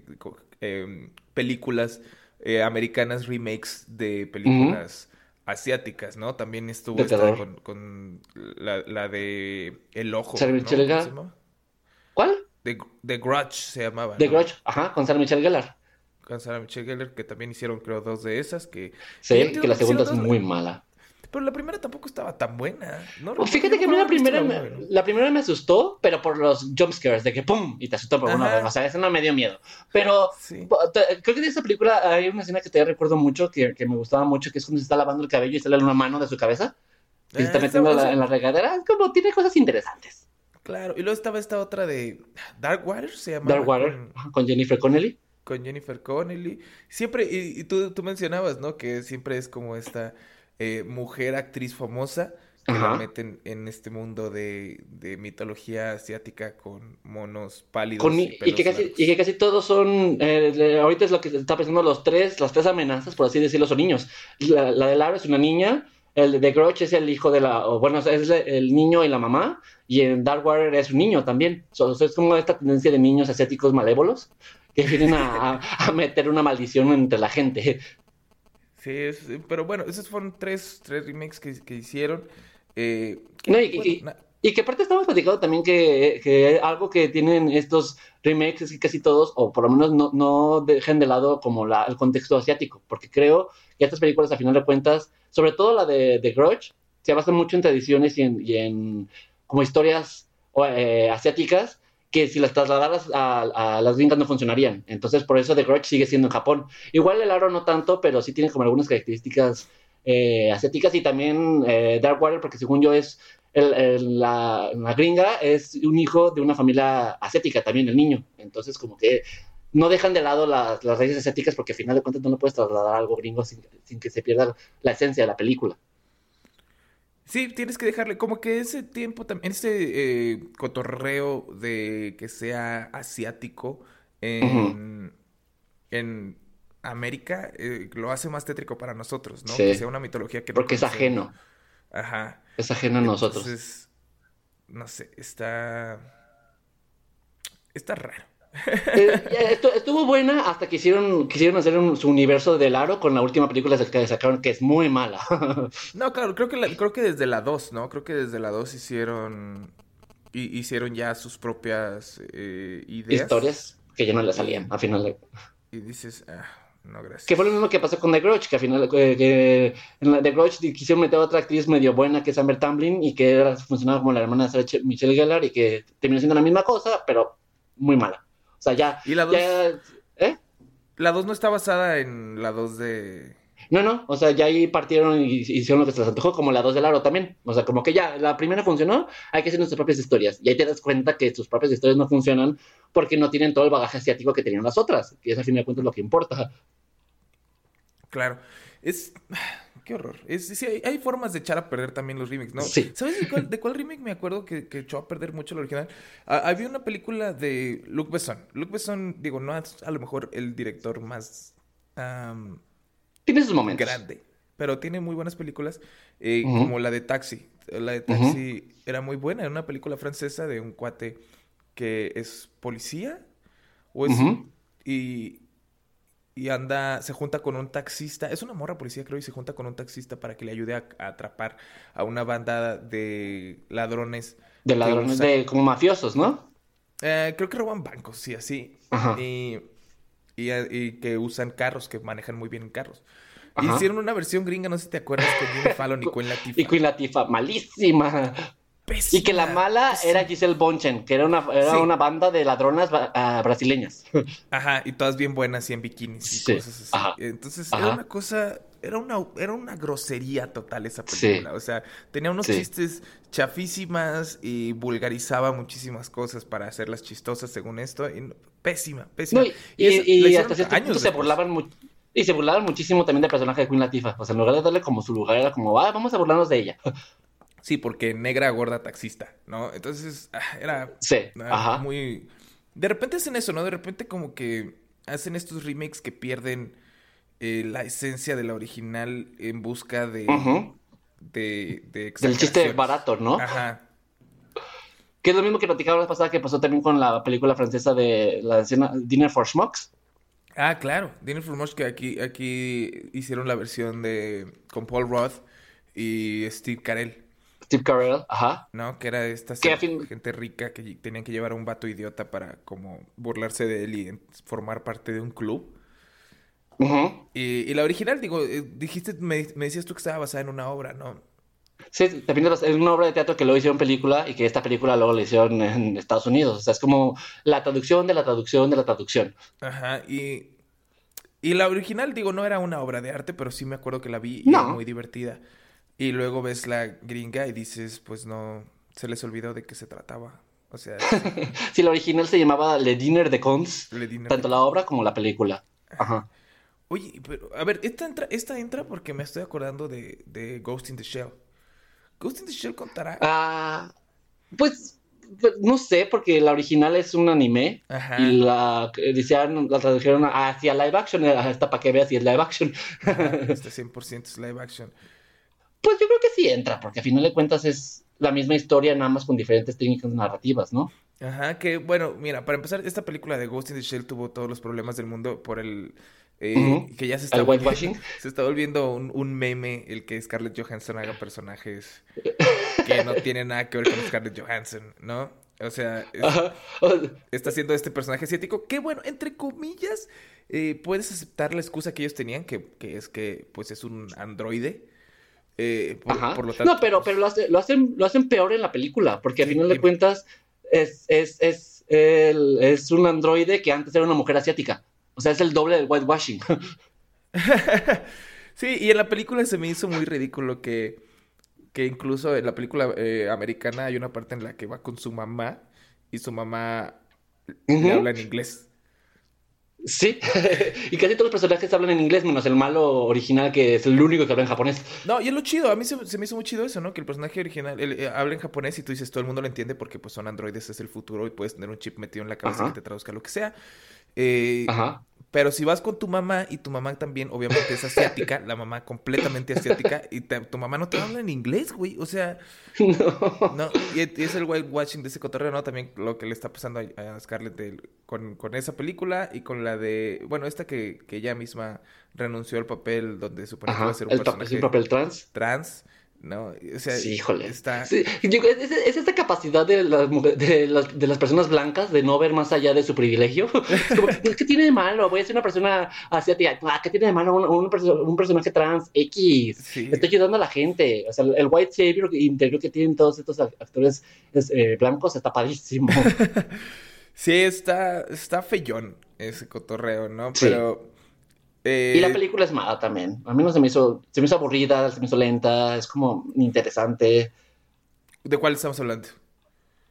em, películas eh, americanas, remakes de películas asiáticas, ¿no? También estuvo esta con, con la, la de El Ojo. Michelle ¿Cómo Gellar. ¿Cuál? The, The Grudge se llamaba, The ¿no? Grudge, ajá, con Sarah Michelle Gellar. Con Sarah Michelle Gellar, que también hicieron, creo, dos de esas, que... Sí, que la segunda es muy mala. Pero la primera tampoco estaba tan buena. No, Pues fíjate que a mí la primera, la me, primera me asustó, pero por los jumpscares, de que pum, y te asustó por una Ajá. vez. O sea, eso no me dio miedo. Pero Sí. te- creo que de esa película hay una escena que todavía recuerdo mucho, que, que me gustaba mucho, que es cuando se está lavando el cabello y sale una mano de su cabeza y se está Ah, metiendo la- en la regadera. Es como, tiene cosas interesantes. Claro, y luego estaba esta otra de Dark Water, se llama. Dark Water, Con, con Jennifer Connelly. con Jennifer Connelly. Siempre, y, y tú, tú mencionabas, ¿no? Que siempre es como esta eh, mujer actriz famosa que la meten en este mundo de, de mitología asiática con monos pálidos Con- y que casi, largos. y que casi todos son, eh, ahorita es lo que está pensando, los tres, las tres amenazas, por así decirlo, son niños. La, la de Lara es una niña, el de Grudge es el hijo de la, o bueno, es el niño y la mamá, y en Darkwater es un niño también. So- so es como esta tendencia de niños asiáticos malévolos que vienen a meter una maldición entre la gente. Sí, es- pero bueno, esos fueron tres, tres remakes que, que hicieron. Eh, que, No, y- bueno, y- na- Y que aparte estamos platicando también que, que algo que tienen estos remakes es que casi todos, o por lo menos no, no dejen de lado como la, el contexto asiático, porque creo que estas películas a final de cuentas, sobre todo la de, de Grudge, se basan mucho en tradiciones y en, y en como historias eh, asiáticas que si las trasladaras a, las gringas no funcionarían. Entonces por eso The Grudge sigue siendo en Japón. Igual el aro no tanto, pero sí tiene como algunas características eh, asiáticas y también eh, Darkwater, porque según yo es el- la, gringa es un hijo de una familia asiática también, el niño. Entonces, como que no dejan de lado las, raíces asiáticas porque al final de cuentas no le puedes trasladar algo gringo sin, sin que se pierda la esencia de la película. Sí, tienes que dejarle como que ese tiempo también, ese eh, cotorreo de que sea asiático en, en América eh, lo hace más tétrico para nosotros, ¿no? Sí. Que sea una mitología que no Porque es ajeno, Ajá. es ajeno a nosotros. Entonces, no sé, está... Está raro. Eh, estu- estuvo buena hasta que hicieron, quisieron hacer un- su universo del aro con la última película que sacaron, que es muy mala. No, claro, creo que, la- creo que desde la 2, ¿no? Creo que desde la 2 hicieron... hi- Hicieron ya sus propias eh, ideas. Historias. que ya no le salían, a final de... Y dices, ah, no, gracias. Que fue lo mismo que pasó con The Grudge, que al final que, que en la The Grudge quisieron meter a otra actriz medio buena que es Amber Tamblyn y que era, funcionaba como la hermana de Michelle Gellar y que terminó siendo la misma cosa, pero muy mala. O sea, ya... ¿Y la dos? ya- ¿Eh? La 2 no está basada en la 2 de... No, no, o sea, ya ahí partieron y hicieron lo que se les antojó, como la 2 del aro también. O sea, como que ya, la primera funcionó, hay que hacer nuestras propias historias. Y ahí te das cuenta que tus propias historias no funcionan porque no tienen todo el bagaje asiático que tenían las otras, que es al fin de cuentas lo que importa. Claro. Es... Qué horror. Es, sí, hay, hay formas de echar a perder también los remakes, ¿no? Sí. ¿Sabes de cuál, de cuál remake me acuerdo que, que echó a perder mucho el original? Ah, había una película de Luc Besson. Luc Besson, digo, no es a lo mejor el director más Tiene sus momentos. grande, pero tiene muy buenas películas, eh, como la de Taxi. La de Taxi era muy buena, era una película francesa de un cuate que es policía o es y y anda, se junta con un taxista, es una morra policía creo, y se junta con un taxista para que le ayude a, a atrapar a una banda de ladrones. De ladrones de como mafiosos, ¿no? Eh, creo que roban bancos, sí, así. Ajá. Y, y, y que usan carros, que manejan muy bien en carros. Ajá. hicieron una versión gringa, no sé si te acuerdas, con Jimmy Fallon y Queen Latifah. Y Queen Latifah, malísima. Pésima, Y que la mala pésima. era Giselle Bonchen, que era una, era Sí. una banda de ladronas ah, brasileñas. Ajá, y todas bien buenas y en bikinis y Sí, cosas así. ajá, Entonces ajá. era una cosa, era una, era una grosería total esa Sí. película. O sea, tenía unos chistes chafísimas y vulgarizaba muchísimas cosas para hacerlas chistosas según esto. Y pésima, pésima. No, y, y- eso y la hicieron hasta cierto años punto se burlaban y se burlaban muchísimo también del personaje de Queen Latifah. O sea, en lugar de darle como su lugar, era como, ah, vamos a burlarnos de ella. Sí, porque negra, gorda, taxista, ¿no? Entonces, ah, era Sí, ajá. muy... De repente hacen eso, ¿no? De repente como que hacen estos remakes que pierden eh, la esencia de la original en busca de... Ujú. de, de Del chiste barato, ¿no? Ajá. Que es lo mismo que platicaba la pasada que pasó también con la película francesa de la escena Dinner for Schmucks. Ah, claro. Dinner for Much que aquí, aquí hicieron la versión de con Paul Roth y Steve Carell, Steve Carell, ajá. ¿no? Que era esta fin- gente rica que tenían que llevar a un vato idiota para como burlarse de él y formar parte de un club. Ujú. Y, y la original, digo, eh, dijiste, me, me decías tú que estaba basada en una obra, ¿no? Sí, también es una obra de teatro que luego hicieron película y que esta película luego la hicieron en Estados Unidos. O sea, es como la traducción de la traducción de la traducción. Ajá, y, y la original, digo, no era una obra de arte, pero sí me acuerdo que la vi y No. era muy divertida. Y luego ves la gringa y dices, pues no, se les olvidó de qué se trataba. O sea, Sí, la original se llamaba Le Dinner de Cons, tanto la obra como la película. Ajá. Oye, pero, a ver, esta entra, esta entra porque me estoy acordando de, de Ghost in the Shell. Ghost in the Shell contará. Ah, pues, pues, no sé, porque la original es un anime Ajá. y la, eh, decían, la tradujeron hacia live action, eh, hasta para que veas si es live action. Ajá, Este 100% es live action. Pues yo creo que sí entra, porque a final de cuentas es la misma historia, nada más con diferentes técnicas narrativas, ¿no? Ajá, que bueno, mira, para empezar, esta película de Ghost in the Shell tuvo todos los problemas del mundo por el... eh, Ujú. Que ya se está ¿El volviendo, whitewashing? se está volviendo un, un meme el que Scarlett Johansson haga personajes que no tienen nada que ver con Scarlett Johansson, ¿no? O sea, es- está haciendo este personaje asiático que, bueno, entre comillas, eh, puedes aceptar la excusa que ellos tenían, que, que es que, pues, es un androide. Eh, por, Ajá. por lo tanto, no, pero, pues, pero lo, hace- lo hacen, lo hacen peor en la película, porque a Sí, final de cuentas es, es, es, el- es un androide que antes era una mujer asiática. O sea, es el doble del whitewashing. Sí, y en la película se me hizo muy ridículo que, que incluso en la película eh, americana hay una parte en la que va con su mamá y su mamá le habla en inglés. Sí, y casi todos los personajes hablan en inglés, menos el malo original, que es el único que habla en japonés. No, y es lo chido, a mí se, se me hizo muy chido eso, ¿no? Que el personaje original él, eh, habla en japonés y tú dices, todo el mundo lo entiende porque pues son androides, es el futuro y puedes tener un chip metido en la cabeza Ajá. que te traduzca lo que sea. Eh, Ajá. Pero si vas con tu mamá y tu mamá también, obviamente es asiática, la mamá completamente asiática, y te- tu mamá no te habla en inglés, güey. O sea, No. no, y es y es el whitewashing de ese cotorreo, ¿no? También lo que le está pasando a, a Scarlett con, con esa película y con la de, bueno, esta que, que ella misma renunció al papel donde que iba Ajá. a ser un El, pa- es personaje un papel trans. trans, ¿no? O sea, Sí, híjole. está... Sí, es, es esta capacidad de las, de, las, de las personas blancas de no ver más allá de su privilegio. Como, ¿qué tiene de malo? Voy a ser una persona asiática. Ah, ¿Qué tiene de malo un, un perso- un personaje trans X? Sí. Estoy ayudando a la gente. O sea, el white savior interior que tienen todos estos actores es, eh, blancos está padrísimo. Sí, está, está feyón ese cotorreo, ¿no? Pero... eh, Y la película es mala también. A mí no se me hizo, se me hizo aburrida, se me hizo lenta, es como interesante. ¿De cuál estamos hablando?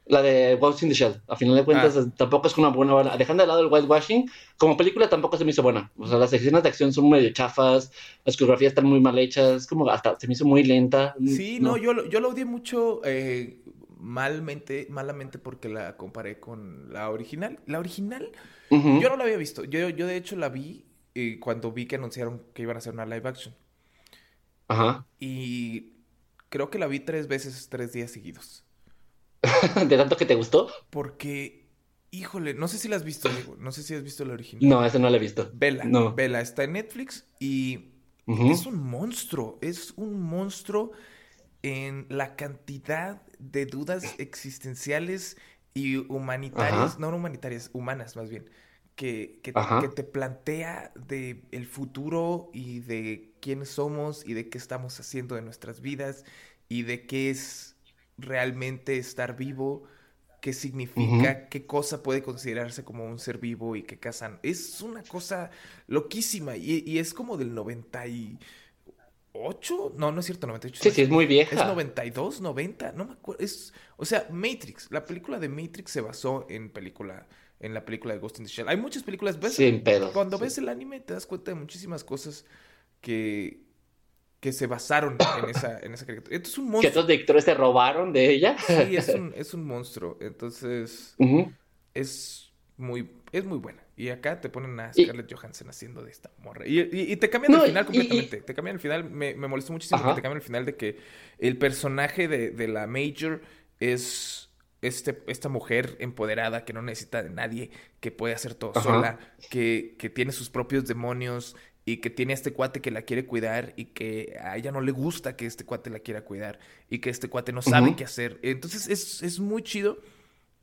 La de Ghost in the Shell, a final de cuentas, Ah. tampoco es una buena, dejando de lado el whitewashing, como película tampoco se me hizo buena. O sea, las escenas de acción son medio chafas, las coreografías están muy mal hechas, como hasta se me hizo muy lenta. Sí, no, yo, lo- yo lo odié mucho eh, malmente, malamente porque la comparé con la original. La original, yo no la había visto. Yo, yo de hecho la vi eh, cuando vi que anunciaron que iban a hacer una live action. Ajá. Y creo que la vi tres veces, tres días seguidos. ¿De tanto que te gustó? Porque, híjole, no sé si la has visto, Diego. No sé si has visto la original. No, ese no lo he visto. Vela, No. vela, está en Netflix y es un monstruo, es un monstruo en la cantidad de dudas existenciales y humanitarias, Ajá. no humanitarias, humanas más bien, que, que, te plantea de el futuro y de quiénes somos y de qué estamos haciendo de nuestras vidas y de qué es realmente estar vivo, qué significa, qué cosa puede considerarse como un ser vivo y qué casan. Es una cosa loquísima y, y es como del 98, no, no es cierto, 98. Sí, no sí, es muy vieja. es 92, 90, no me acuerdo. Es, o sea, Matrix, la película de Matrix se basó en película, en la película de Ghost in the Shell. Hay muchas películas, ¿ves? Sin pedos, Cuando sí. ves el anime te das cuenta de muchísimas cosas que, que se basaron en esa, en esa caricatura. Esto es un Que monstruo. otros directores se robaron de ella. Sí, es un, es un monstruo. Entonces, es muy, es muy buena. Y acá te ponen a Y- Scarlett Johansson haciendo de esta morra. Y, y- y te cambian No, el final y- completamente. Te cambian el final. Me, me molestó muchísimo Ajá. que te cambian el final de que el personaje de, de la Major es este, esta mujer empoderada que no necesita de nadie, que puede hacer todo Ajá. sola, que, que tiene sus propios demonios y que tiene a este cuate que la quiere cuidar y que a ella no le gusta que este cuate la quiera cuidar y que este cuate no sabe qué hacer. Entonces es, es muy chido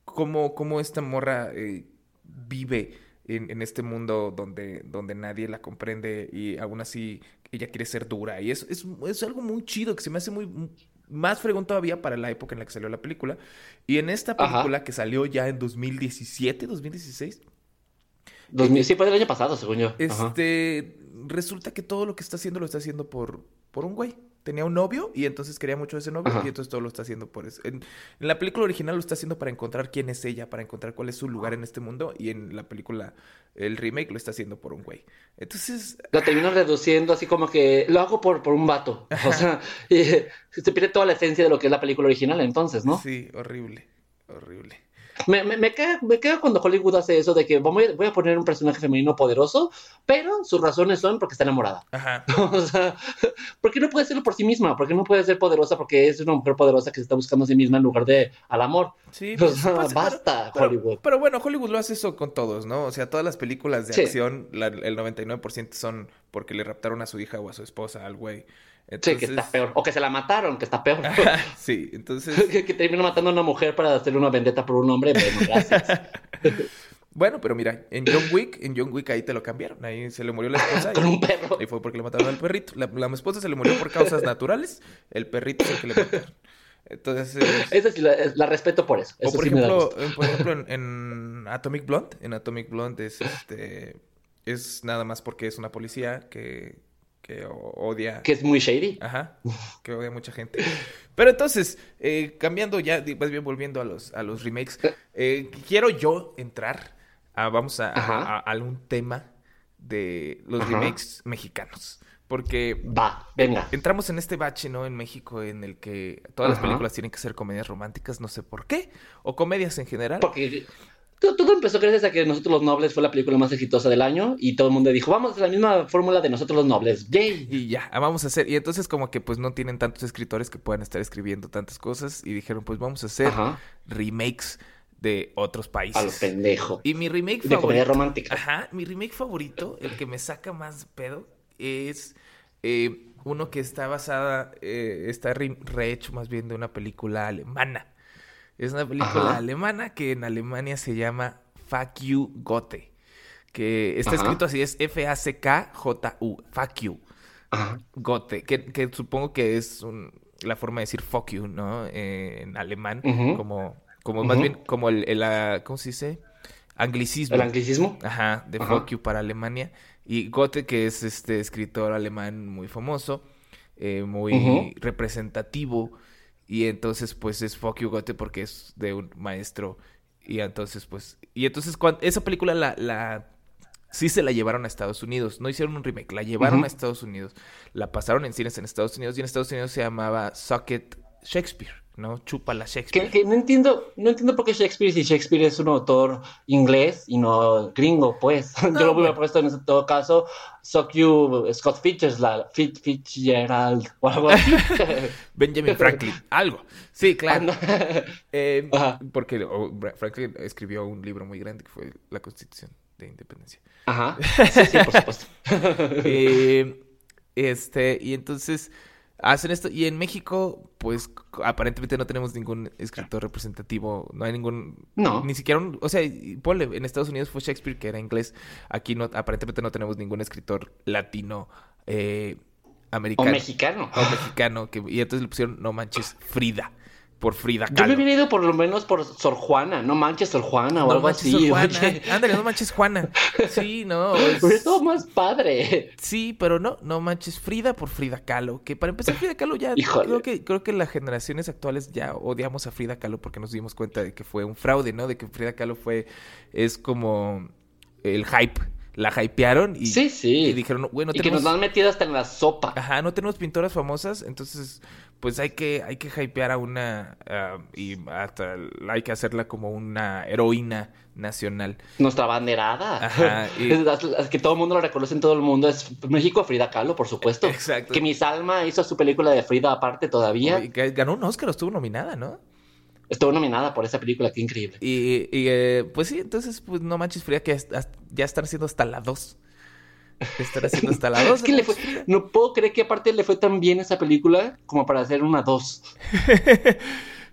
cómo, cómo esta morra eh, vive en, en este mundo donde, donde nadie la comprende y aún así ella quiere ser dura. Y es, es, es algo muy chido que se me hace muy más fregón todavía para la época en la que salió la película. Y en esta Ajá. película que salió ya en 2017, 2016, 2000 sí, fue del año pasado, según yo. Ajá. este, resulta que todo lo que está haciendo lo está haciendo por, por un güey. Tenía un novio y entonces quería mucho a ese novio Ajá. y entonces todo lo está haciendo por eso. En, en la película original lo está haciendo para encontrar quién es ella, para encontrar cuál es su lugar en este mundo y en la película, el remake lo está haciendo por un güey. Entonces, La terminan reduciendo así como que lo hago por, por un vato. O sea, y, se pierde toda la esencia de lo que es la película original entonces, ¿no? sí, horrible, horrible. Me, me, me, queda, me queda cuando Hollywood hace eso de que voy, a- voy a poner un personaje femenino poderoso, pero sus razones son porque está enamorada. Ajá. O sea, ¿por qué no puede hacerlo por sí misma? ¿Por qué no puede ser poderosa porque es una mujer poderosa que se está buscando a sí misma en lugar de al amor? Sí, O pues, sea, pues, basta, pero- Hollywood. Pero bueno, Hollywood lo hace eso con todos, ¿no? O sea, todas las películas de Sí. acción, la- el 99% son porque le raptaron a su hija o a su esposa al güey. Sí, que está peor. O que se la mataron, que está peor. sí, entonces... que, termina matando a una mujer para hacerle una vendetta por un hombre. Bueno, gracias. Bueno, pero mira, en John Wick, en John Wick ahí te lo cambiaron. Ahí se le murió la esposa Con y, un perro. y fue porque le mataron al perrito. La, la esposa se le murió por causas naturales, el perrito es el que le mataron. Entonces... Esa sí la, la respeto por eso. O por sí ejemplo, por ejemplo en, en Atomic Blonde, en Atomic Blonde es este es nada más porque es una policía que, que odia Que es muy shady. Ajá, que odia a mucha gente. Pero entonces, eh, cambiando ya, más bien volviendo a los, a los remakes, eh, quiero yo entrar a, vamos a, a- a algún tema de los Ajá. remakes mexicanos. Porque Va, venga. entramos en este bache, ¿no? En México, en el que todas las películas tienen que ser comedias románticas, no sé por qué, o comedias en general. Porque todo, empezó gracias a que Nosotros los Nobles fue la película más exitosa del año y todo el mundo dijo, vamos a la misma fórmula de Nosotros los Nobles. ¡Yay! Y ya, ah, vamos a hacer. Y entonces como que pues no tienen tantos escritores que puedan estar escribiendo tantas cosas y dijeron pues vamos a hacer Ajá. remakes de otros A lo países. pendejo. Y mi remake De comedia favorito. romántica. Ajá, mi remake favorito, el que me saca más pedo, es eh, uno que está basada, eh, está re- rehecho más bien de una película alemana. Es una película Ajá. alemana que en Alemania se llama Fuck You Goethe. Que está Ajá. escrito así, es F-A-C-K-J-U, Fuck You. Ajá. Gote, que, que supongo que es un- la forma de decir fuck you, ¿no? Eh, en alemán, como, como más bien como el, el, ¿cómo se dice? Anglicismo. ¿El anglicismo? Ajá, de fuck you para Alemania. Y Goethe, que es este escritor alemán muy famoso, eh, muy representativo. Y entonces, pues es fuck you porque es de un maestro. Y entonces, pues. Y entonces, cuan- esa película la, la. Sí se la llevaron a Estados Unidos. No hicieron un remake, la llevaron a Estados Unidos. La pasaron en cines en Estados Unidos. Y en Estados Unidos se llamaba Socket Shakespeare, ¿no? Chúpala Shakespeare. Que, que no entiendo, no entiendo por qué Shakespeare, si Shakespeare es un autor inglés y no gringo, pues. Yo lo hubiera puesto en ese todo caso, Sock You, Scott Fitzgerald, Fit, Fitzgerald, o algo así. Benjamin Franklin, algo. Sí, claro. Eh, porque oh, Franklin escribió un libro muy grande que fue La Constitución de Independencia. Ajá. Sí, sí, por supuesto. Eh, este, y entonces hacen esto. Y en México, pues aparentemente no tenemos ningún escritor representativo. No hay ningún. No. Ni siquiera un. O sea, ponle, en Estados Unidos fue Shakespeare, que era inglés. Aquí no, aparentemente no tenemos ningún escritor latino. Eh, O americano. mexicano. o mexicano. Que, y entonces le pusieron No Manches Frida. Por Frida Yo me Kahlo. hubiera ido por lo menos por Sor Juana, no manches Sor Juana o No algo manches, así. Sor Juana. oye. Ándale, no manches Juana. Sí, no. es- Hubiera estado más padre. Sí, pero no, no manches Frida por Frida Kahlo. Que para empezar, Frida Kahlo ya. Híjole. Creo que, creo que las generaciones actuales ya odiamos a Frida Kahlo porque nos dimos cuenta de que fue un fraude, ¿no? De que Frida Kahlo fue. Es como el hype. La hypearon y, Sí, sí. y dijeron, bueno, y que tenemos. nos la han metido hasta en la sopa. Ajá, no tenemos pintoras famosas, entonces pues hay que, hay que hypear a una ah, y hasta hay que hacerla como una heroína nacional. Nuestra banderada. Ajá, y- Es, es que todo el mundo lo reconoce en todo el mundo. Es México, Frida Kahlo, por supuesto. Exacto. Que mi Salma hizo su película de Frida aparte todavía. Y que ganó un Oscar, estuvo nominada, ¿no? Estuvo nominada por esa película, qué increíble. Y, y, eh, pues sí, entonces, pues no manches Frida, que ya están haciendo hasta la 2. Están haciendo hasta la 2. Es que le fue, no puedo creer que aparte le fue tan bien esa película como para hacer una dos.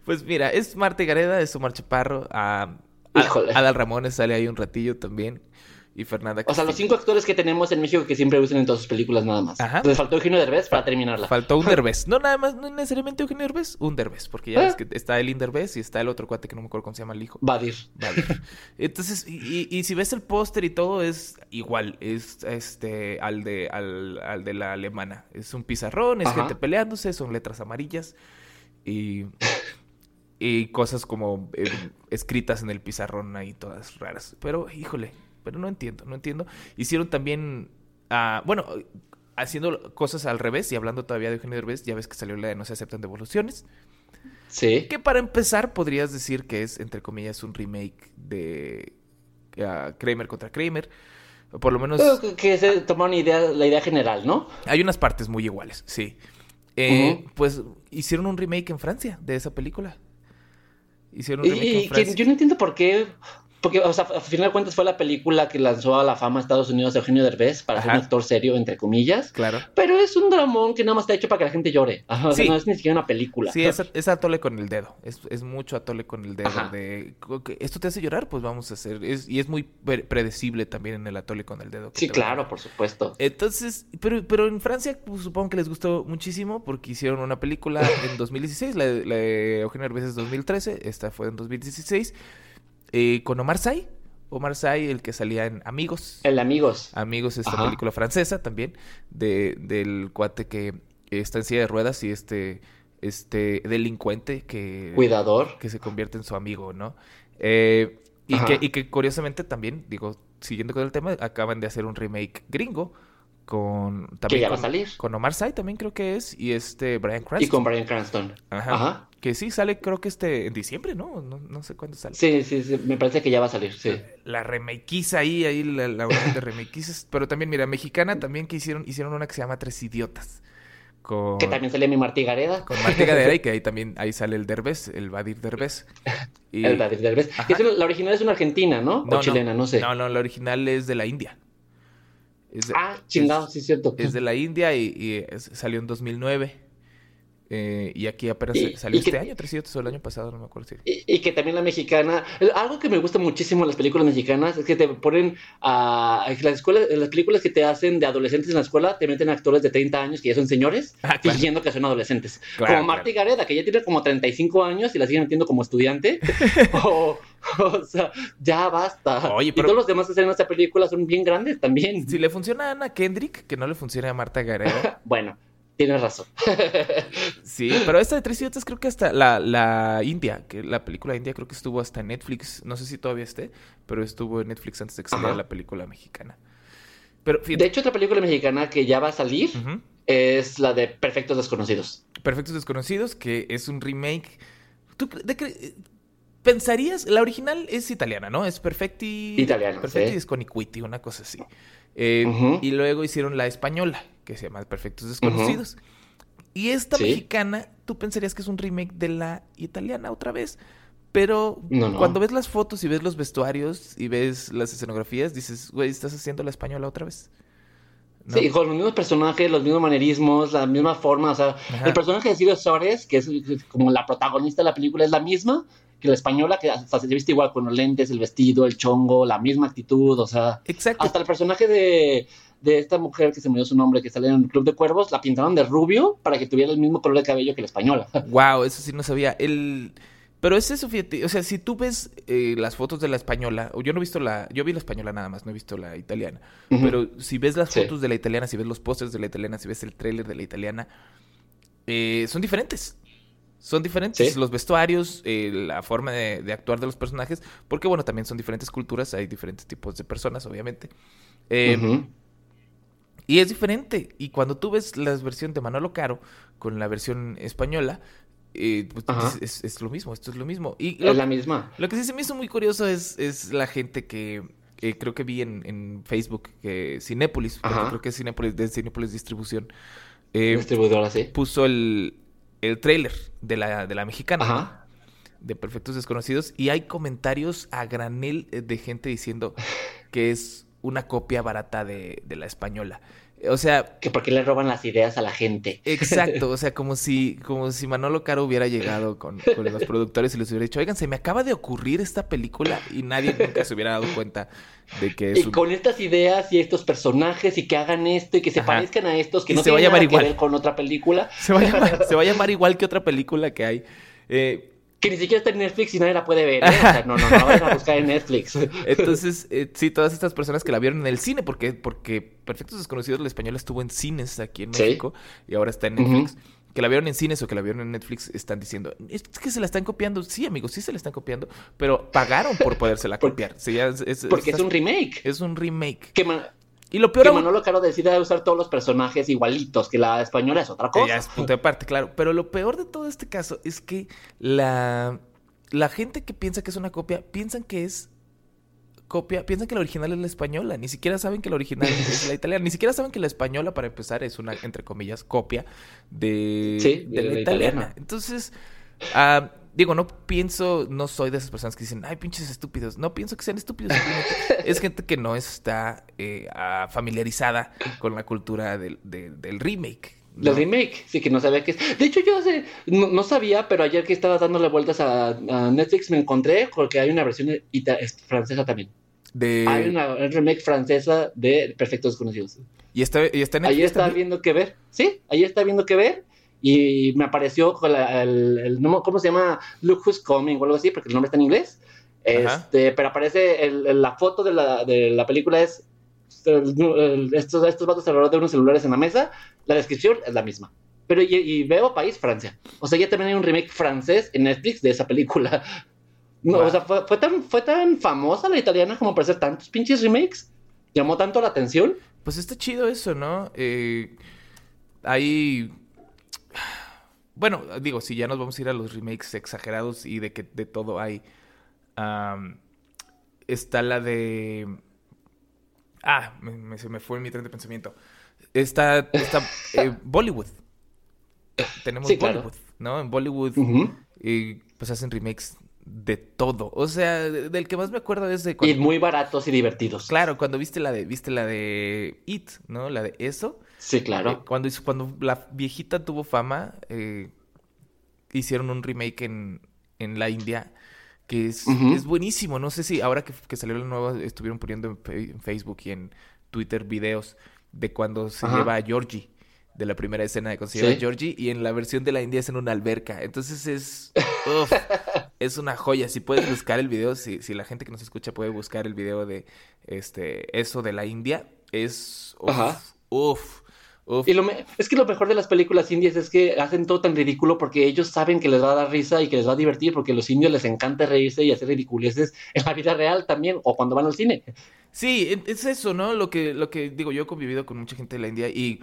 Pues mira, es Marta Gareda, es Omar Chaparro, a, a- Híjole. Adal Ramones sale ahí un ratillo también. Y Fernanda O sea, los cinco actores que tenemos en México que siempre usan en todas sus películas nada más. Ajá. Les faltó Eugenio Derbez para terminarla. Faltó un Derbez. No, nada más, no necesariamente Eugenio Derbez, un Derbez. Porque ya Ah. ves que está el Derbez y está el otro cuate que no me acuerdo cómo se llama el hijo. Badir. Vale. Entonces, y, y- y si ves el póster y todo, es igual, es este al de, al, al de la alemana. Es un pizarrón, es Ajá. gente peleándose, son letras amarillas y, y cosas como eh, escritas en el pizarrón ahí, todas raras. Pero, híjole, pero no entiendo, no entiendo. Hicieron también, ah, bueno, haciendo cosas al revés y hablando todavía de Eugenio Derbez, ya ves que salió la de No se aceptan devoluciones. Sí. Que para empezar podrías decir que es, entre comillas, un remake de ah, Kramer contra Kramer. Por lo menos Creo que- que se tomaron idea, la idea general, ¿no? hay unas partes muy iguales, sí. Eh. Pues hicieron un remake en Francia de esa película. Hicieron un remake y en que Francia. yo no entiendo por qué. Porque, o sea, a final de cuentas fue la película que lanzó a la fama a Estados Unidos a Eugenio Derbez para ser un actor serio, entre comillas. Claro. Pero es un dramón que nada más está hecho para que la gente llore. Ajá, o sea, Sí. no es ni siquiera una película. Sí, es, es atole con el dedo. Es, es mucho atole con el dedo. Ajá. De, "Ok, esto te hace llorar, pues vamos a hacer. Es, y es muy pre- predecible también en el atole con el dedo. Sí, claro, por supuesto. Entonces, pero, pero en Francia pues, supongo que les gustó muchísimo porque hicieron una película en 2016, la, la de Eugenio Derbez es 2013, esta fue en 2016, eh, con Omar Sy. Omar Sy, el que salía en Amigos. El Amigos. Amigos, esta Ajá. película francesa también, de, del cuate que está en silla de ruedas y este, este delincuente que, Cuidador. que se convierte en su amigo, ¿no? Eh, y, que, y que curiosamente también, digo, siguiendo con el tema, acaban de hacer un remake gringo con también ya va con, a salir. con Omar Sy también creo que es y este Brian Cranston. Y con Brian Cranston. Ajá. Ajá. Que sí sale creo que este en diciembre, ¿no? No, no sé cuándo sale. Sí, sí, sí. Me parece que ya va a salir, sí. La remakiza ahí, ahí la, la de remakizas. Pero también, mira, mexicana también que hicieron, hicieron una que se llama Tres Idiotas. Con, Que también sale mi Martí Gareda. con Marta Gadera y que ahí también ahí sale el Derbez, el Badir Derbez. Y- El Badir Derbez. Que es la original es una argentina, ¿no? No, o chilena, no, sé. No, no, la original es de la India. Es de- Ah, chingado, es- sí, es cierto. Es de la India y, y es- salió en 2009. Eh, y aquí apenas Y- salió y que- este año, 300 o el año pasado, no me acuerdo si. Y, y que también la mexicana, algo que me gusta muchísimo en las películas mexicanas es que te ponen a las escuelas, en las películas que te hacen de adolescentes en la escuela, te meten actores de 30 años que ya son señores, Ah, claro. fingiendo que son adolescentes. Claro, como Marta y Gareda, que ya tiene como 35 años y la siguen metiendo como estudiante. o, o sea, ya basta. Oye, Y todos los demás que salen en esta película son bien grandes también. Si le funciona a Ana Kendrick, que no le funcione a Marta Gareda. Bueno, tienes razón. sí, pero esta de Tres Idiotas creo que hasta la, la India, que la película India creo que estuvo hasta Netflix. No sé si todavía esté, pero estuvo en Netflix antes de que saliera la película mexicana. Pero De hecho, otra película mexicana que ya va a salir es la de Perfectos Desconocidos. Perfectos Desconocidos, que es un remake. ¿Tú de pensarías? La original es italiana, ¿no? Es Perfecti. Italiana, Perfecti sí. Desconiquiti, una cosa así. Eh. Y luego hicieron la española, que se llama Perfectos Desconocidos. Y esta Sí. mexicana, tú pensarías que es un remake de la italiana otra vez. Pero No, no. cuando ves las fotos y ves los vestuarios y ves las escenografías, dices, güey, estás haciendo la española otra vez. ¿No? Sí, con los mismos personajes, los mismos manerismos, la misma forma. O sea, Ajá. el personaje de Silvio Sores, que es como la protagonista de la película, es la misma que la española, que hasta se viste igual con los lentes, el vestido, el chongo, la misma actitud. O sea, Exacto. hasta el personaje de, de esta mujer que se dio su nombre, que sale en el Club de Cuervos, la pintaron de rubio para que tuviera el mismo color de cabello que la española. Wow, eso sí no sabía. El... Pero es eso, fíjate. O sea, si tú ves eh, las fotos de la española, o yo no he visto la. Yo vi la española nada más, no he visto la italiana. Pero si ves las Sí. fotos de la italiana, si ves los pósters de la italiana, si ves el tráiler de la italiana, eh, son diferentes. Son diferentes Sí. los vestuarios, eh, la forma de, de actuar de los personajes, porque bueno, también son diferentes culturas, hay diferentes tipos de personas, obviamente. Eh. Y es diferente. Y cuando tú ves la versión de Manolo Caro con la versión española, eh, pues, es, es- es lo mismo, esto es lo mismo. Y lo, Es la misma. lo que sí se me hizo muy curioso es, es la gente que, creo que vi en, en Facebook, que Cinépolis, creo que es Cinépolis, de Cinépolis Distribución, eh, Distribuidora, sí. puso el, el trailer de la, de la mexicana. Ajá. de Perfectos Desconocidos y hay comentarios a granel eh, de gente diciendo que es una copia barata de, de la española. O sea, Que porque le roban las ideas a la gente. exacto, o sea, como si, como si Manolo Caro hubiera llegado con, con los productores y les hubiera dicho, oigan, se me acaba de ocurrir esta película y nadie nunca se hubiera dado cuenta de que es Y un... con estas ideas y estos personajes y que hagan esto y que se Ajá. parezcan a estos que Y no se va a tienen llamar nada igual. que ver con otra película Se va, a llamar, se va a llamar igual que otra película que hay. Eh, que ni siquiera está en Netflix y nadie la puede ver. ¿eh? O sea, no, no, no vayan a buscar en Netflix. Entonces, eh, sí, todas estas personas que la vieron en el cine, porque, porque Perfectos Desconocidos, la española estuvo en cines aquí en Sí. México y ahora está en Netflix. Que la vieron en cines o que la vieron en Netflix están diciendo, es que se la están copiando. Sí, amigos, sí se la están copiando, pero pagaron por podérsela copiar. Sí, ya es, es- Porque es un remake. es un remake. Que, Y lo peor que aún- Manolo Caro decide usar todos los personajes igualitos, que la española es otra cosa. ya es punto de parte, claro. Pero lo peor de todo este caso es que la, la gente que piensa que es una copia, piensan que es copia, piensan que la original es la española. Ni siquiera saben que la original es la italiana. Ni siquiera saben que la española, para empezar, es una, entre comillas, copia de, Sí, de de la la italiana. italiana. Entonces, ah, digo, no pienso, no soy de esas personas que dicen, ay, pinches estúpidos. No pienso que sean estúpidos. es gente que no está eh, familiarizada con la cultura del, de- del remake. Del remake, sí que no sabía que es. De hecho, yo hace- no, no sabía, pero ayer que estaba dándole vueltas a, a Netflix me encontré porque hay una versión francesa también. De... Hay una, un remake francesa de Perfectos Desconocidos. Y está, y está en estaba también. viendo qué ver. Sí, ayer estaba viendo qué ver. Y me apareció con la- el, el- ¿cómo se llama? Look Who's Coming o algo así, porque el nombre está en inglés. Este, pero aparece el- la foto de la, de la película es estos, estos vatos alrededor de unos celulares en la mesa. La descripción es la misma. Pero y, y veo país Francia. O sea, ya también hay un remake francés en Netflix de esa película. No, Wow. O sea, fue, fue tan, fue tan famosa la italiana como para hacer tantos pinches remakes. Llamó tanto la atención. Pues está chido eso, ¿no? Eh, hay... Bueno, digo, si ya nos vamos a ir a los remakes exagerados y de que de todo hay. está la de... Ah, me- me- se me fue mi tren de pensamiento. Está, está eh, Bollywood. Tenemos Sí, claro. Bollywood, ¿no? En Bollywood eh, pues hacen remakes de todo. O sea, del que más me acuerdo es de Y muy baratos y divertidos. Claro, cuando viste la de, viste la de It, ¿no? La de eso. Sí, claro. Eh, cuando, cuando la viejita tuvo fama, eh, hicieron un remake en, en la India que es, es buenísimo. No sé si ahora que, salió la nueva estuvieron poniendo en, Facebook y en Twitter videos de cuando se lleva a Georgie de la primera escena de cuando se lleva a Georgie y en la versión de la India es en una alberca. Entonces es es una joya. Si puedes buscar el video, si, si la gente que nos escucha puede buscar el video de este eso de la India, es uf, y lo es que lo mejor de las películas indias es que hacen todo tan ridículo porque ellos saben que les va a dar risa y que les va a divertir porque a los indios les encanta reírse y hacer ridiculeces en la vida real también o cuando van al cine. Sí, es eso, ¿no? Lo que, lo que digo, yo he convivido con mucha gente de la India y,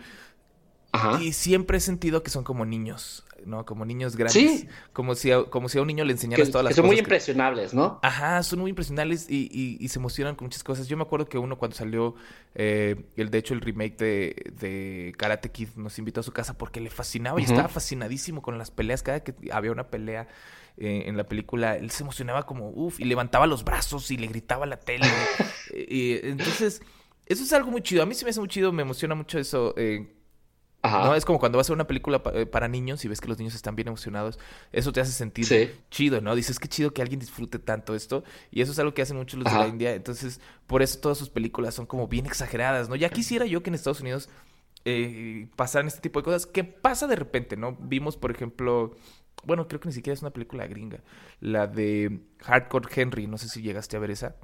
y siempre he sentido que son como niños. ¿No? Como niños grandes. Sí. Como si a, como si a un niño le enseñaras todas las cosas. Son muy impresionables, ¿no? Ajá, son muy impresionables y, y, se emocionan con muchas cosas. Yo me acuerdo que uno cuando salió, eh, el de hecho el remake de, de, Karate Kid nos invitó a su casa porque le fascinaba y estaba fascinadísimo con las peleas. Cada que había una pelea eh, en la película, él se emocionaba como, uff, y levantaba los brazos y le gritaba a la tele. y, entonces, eso es algo muy chido. A mí se me hace muy chido, me emociona mucho eso. Eh, ¿no? Es como cuando vas a ver una película eh, para niños y ves que los niños están bien emocionados, eso te hace sentir chido, ¿no? Dices, qué chido que alguien disfrute tanto esto. Y eso es algo que hacen muchos los de la India. Entonces, por eso todas sus películas son como bien exageradas, ¿no? Ya quisiera yo que en Estados Unidos eh, pasaran este tipo de cosas, que pasa de repente, ¿no? Vimos, por ejemplo, bueno, creo que ni siquiera es una película gringa, la de Hardcore Henry, no sé si llegaste a ver esa.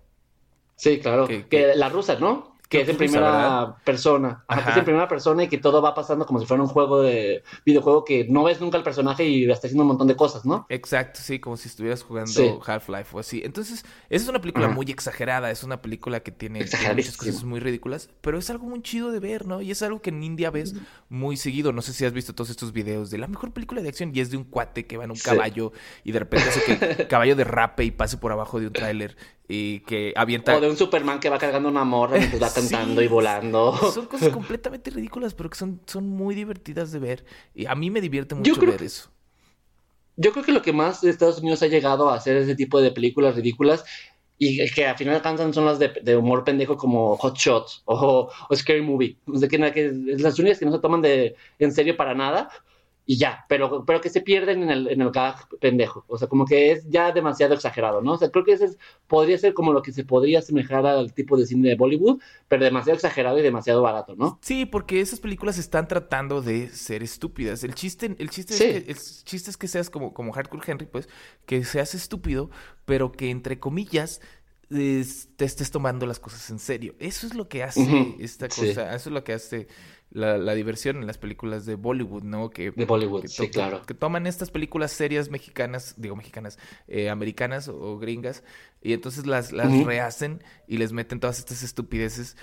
Sí, claro. que la rusa, ¿no? Que es en primera persona. Ajá, que es en primera persona y que todo va pasando como si fuera un juego de videojuego que no ves nunca el personaje y está haciendo un montón de cosas, ¿no? Exacto, sí, como si estuvieras jugando Half-Life o así. Entonces, esa es una película muy exagerada, es una película que tiene, muchas cosas muy ridículas, pero es algo muy chido de ver, ¿no? Y es algo que en India ves muy seguido. No sé si has visto todos estos videos de la mejor película de acción y es de un cuate que va en un caballo y de repente hace que el caballo derrape y pase por abajo de un tráiler y que avienta... O de un Superman que va cargando una morra va cantando y volando. Son cosas completamente ridículas, pero que son, son muy divertidas de ver. Y a mí me divierte mucho ver eso. Yo creo que lo que más Estados Unidos ha llegado a hacer ese tipo de películas ridículas y que al final alcanzan son las de, humor pendejo como Hot Shots o, o Scary Movie. O sea, que, que, las únicas que no se toman de, en serio para nada y ya, pero, pero que se pierden en el, en el gag pendejo. O sea, como que es ya demasiado exagerado, ¿no? O sea, creo que ese podría ser como lo que se podría asemejar al tipo de cine de Bollywood, pero demasiado exagerado y demasiado barato, ¿no? Sí, porque esas películas están tratando de ser estúpidas. El chiste, el chiste, es, que, el chiste es que seas como, como Hardcore Henry, pues, que seas estúpido, pero que entre comillas te estés tomando las cosas en serio. Eso es lo que hace esta cosa, eso es lo que hace la, diversión en las películas de Bollywood, ¿no? Que, de Bollywood, sí, claro. Que toman estas películas serias mexicanas, digo mexicanas, eh, americanas o, gringas, y entonces las, las rehacen y les meten todas estas estupideces.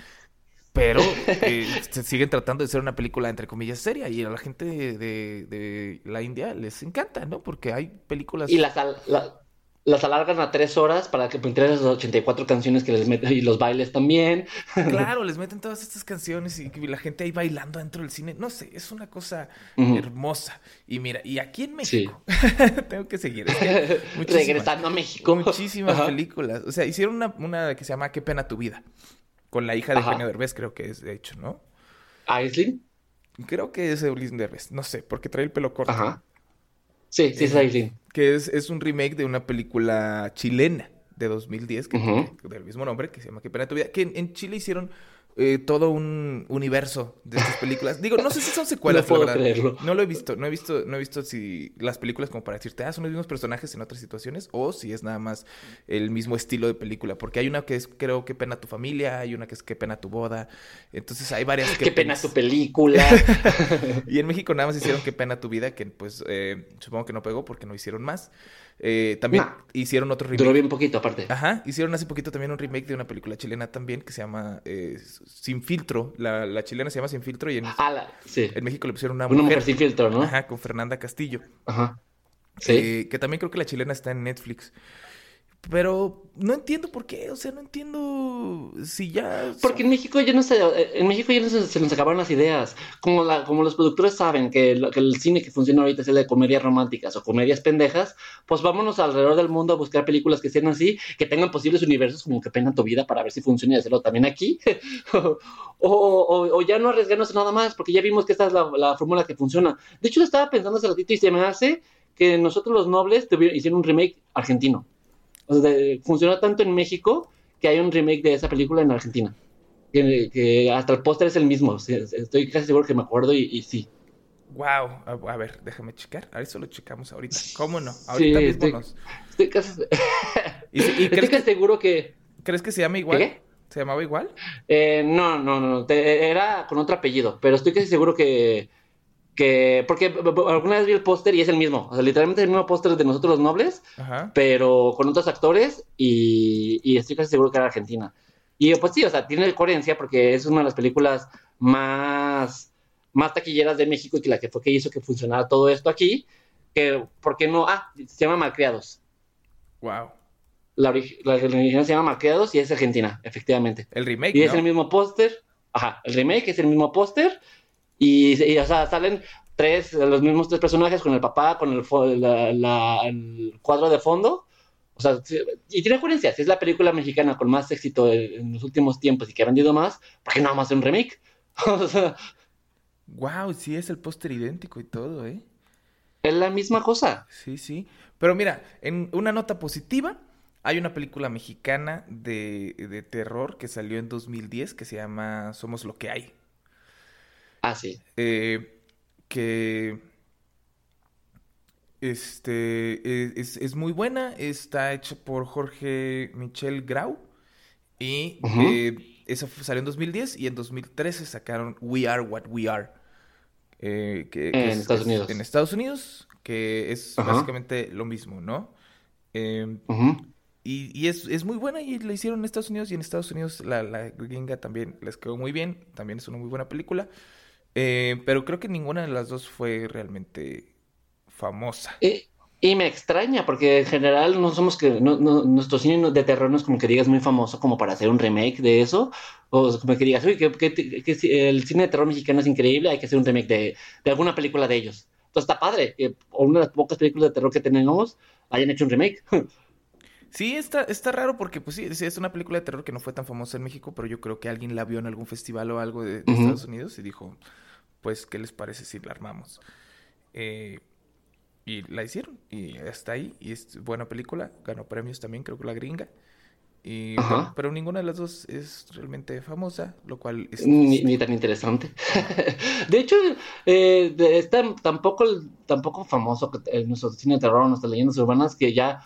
Pero eh, se siguen tratando de ser una película, entre comillas, seria. Y a la gente de, de, la India les encanta, ¿no? Porque hay películas... Y las, las alargan a tres horas para que entre las 84 canciones que les meten y los bailes también. Claro, les meten todas estas canciones y, la gente ahí bailando dentro del cine. No sé, es una cosa hermosa. Y mira, y aquí en México, tengo que seguir. Regresando a México. Muchísimas películas. O sea, hicieron una, una, que se llama Qué pena tu vida. Con la hija de Eugenio Derbez, creo que es, de hecho, ¿no? ¿Aislinn? Creo que es Eugenio Derbez. No sé, porque trae el pelo corto. Ajá. Sí, sí, es Aislinn que es, es, un remake de una película chilena de 2010, que, del mismo nombre, que se llama Qué pena tu vida, que en Chile hicieron eh, todo un universo de estas películas. Digo, no sé si son secuelas, no puedo creerlo. No lo he visto, no he visto, no he visto si las películas como para decirte, ah, son los mismos personajes en otras situaciones, o si es nada más el mismo estilo de película. Porque hay una que es, creo, qué pena tu familia, hay una que es qué pena tu boda. Entonces hay varias que. Qué pena tu película. y en México nada más hicieron qué pena tu vida, que pues eh, supongo que no pegó porque no hicieron más. Eh, también hicieron otro remake. Duró bien poquito, aparte. Ajá, hicieron hace poquito también un remake de una película chilena también que se llama eh, Sin Filtro. La, la, chilena se llama Sin Filtro y en, ah, sí. en México le pusieron una mujer. Una mujer sin filtro, ¿no? Ajá, con Fernanda Castillo. Ajá. Sí. Eh, que también creo que la chilena está en Netflix. Pero no entiendo por qué, o sea, no entiendo si ya... Porque en México ya no se, en México ya no se, se nos acabaron las ideas. Como, la, como los productores saben que, lo- que el cine que funciona ahorita es el de comedias románticas o comedias pendejas, pues vámonos alrededor del mundo a buscar películas que sean así, que tengan posibles universos como que pena tu vida para ver si funciona y hacerlo también aquí. o, o- o ya no arriesgarnos nada más, porque ya vimos que esta es la, la fórmula que funciona. De hecho, estaba pensando hace ratito y se me hace que nosotros los nobles tuvi- hicieron un remake argentino. O sea, de- funcionó tanto en México que hay un remake de esa película en Argentina. Que, que hasta el póster es el mismo. Estoy casi seguro que me acuerdo y, y sí. Wow, a, ver, déjame checar. A eso lo checamos ahorita. ¿Cómo no? Ahorita Sí, mismo estoy- nos... Estoy casi, ¿Y, y estoy casi que, seguro que... crees que se llama igual? ¿Qué? ¿Se llamaba igual? Eh, no, no, no. te- era con otro apellido, pero estoy casi seguro que... que porque alguna vez vi el póster y es el mismo. O sea, literalmente es el mismo póster de nosotros los nobles, Ajá. pero con otros actores y, y estoy casi seguro que era Argentina. Y pues sí, o sea, tiene coherencia porque es una de las películas más, más taquilleras de México y que la que fue que hizo que funcionara todo esto aquí. Que, ¿Por qué no? Ah, se llama Malcriados. Wow. La, ori- la original se llama Malcriados y es Argentina, efectivamente. El remake, Y es ¿no? el mismo póster. Ajá, el remake es el mismo póster. Y, y, o sea, salen tres, los mismos tres personajes con el papá, con el, la- la- el cuadro de fondo. O sea, y tiene coherencia. Si es la película mexicana con más éxito en, en los últimos tiempos y que ha vendido más, ¿por qué no vamos a hacer un remake? o sea, Wow, sí es el póster idéntico y todo, ¿eh? es la misma cosa. Sí, sí. Pero mira, en una nota positiva, hay una película mexicana de, de terror que salió en 2010 que se llama Somos lo que hay. Ah, sí. Eh, que este eh, es, es muy buena, está hecha por Jorge Michel Grau y eh, esa salió en 2010 y en 2013 sacaron We Are What We Are. eh, que, que En es- Estados es Unidos. En Estados Unidos, que es básicamente lo mismo, ¿no? Eh, Ujú. y, y es, es muy buena y la hicieron en Estados Unidos y en Estados Unidos la, la gringa también les quedó muy bien, también es una muy buena película, Eh, pero creo que ninguna de las dos fue realmente famosa. Y, me extraña, porque en general no somos que no, nuestro cine de terror no es como que digas muy famoso como para hacer un remake de eso, o como que digas, uy, que, el cine de terror mexicano es increíble, hay que hacer un remake de, alguna película de ellos. Entonces está padre que una de las pocas películas de terror que tenemos hayan hecho un remake. Sí, está, está raro porque pues sí, es una película de terror que no fue tan famosa en México, pero yo creo que alguien la vio en algún festival o algo de. Estados Unidos y dijo, pues, ¿qué les parece si la armamos? Eh, y la hicieron y está ahí y es buena película, ganó premios también, creo que la gringa. Y, bueno, pero ninguna de las dos es realmente famosa, lo cual es ni, ni tan interesante. de hecho, eh, es tan- tampoco, tampoco famoso que- eh, nuestro cine de terror, nuestras leyendas urbanas, que ya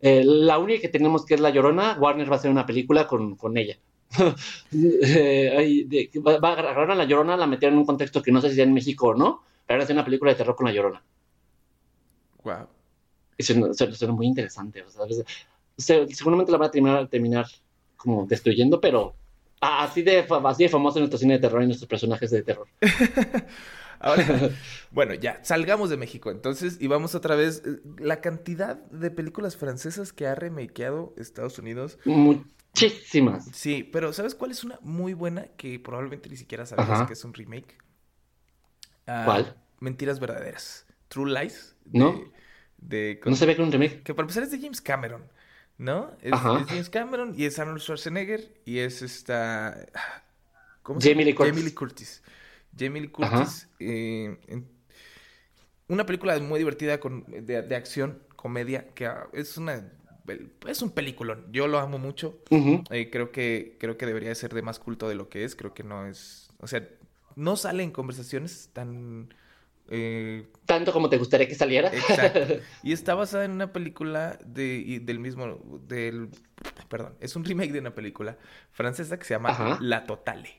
eh, la única que tenemos que es La Llorona, Warner va a hacer una película con, con ella. Eh, va, va a agarrar a La Llorona, la metieron en un contexto que no sé si sea en México o no, pero hacer una película de terror con La Llorona. Wow. Y suena, muy interesante. o sea, seguramente la van a terminar, terminar como destruyendo, pero así de, así de famoso nuestro cine de terror y nuestros personajes de terror. Ahora, bueno, ya, salgamos de México entonces y vamos otra vez. eh, La cantidad de películas francesas que ha remakeado Estados Unidos. Muchísimas. Sí, pero ¿sabes cuál es una muy buena que probablemente ni siquiera sabes Ajá. que es un remake? Ah, ¿Cuál? Mentiras verdaderas. True Lies. de- ¿No? De, No se ve que un remake. Que para empezar es de James Cameron, ¿no? Es, James Cameron y es Arnold Schwarzenegger y es esta... ¿Cómo Jamie Lee Curtis. Jamie Lee Curtis. Jamie. Curtis. eh, en- una película muy divertida con, de, de acción, comedia, que ah, es una... Es un peliculón. Yo lo amo mucho. Eh, creo que creo que debería ser de más culto de lo que es. Creo que no es... O sea, no sale en conversaciones tan... eh, Tanto como te gustaría que saliera. Exacto. Y está basada en una película de, del mismo, del, perdón, es un remake de una película francesa que se llama Ajá. La Totale,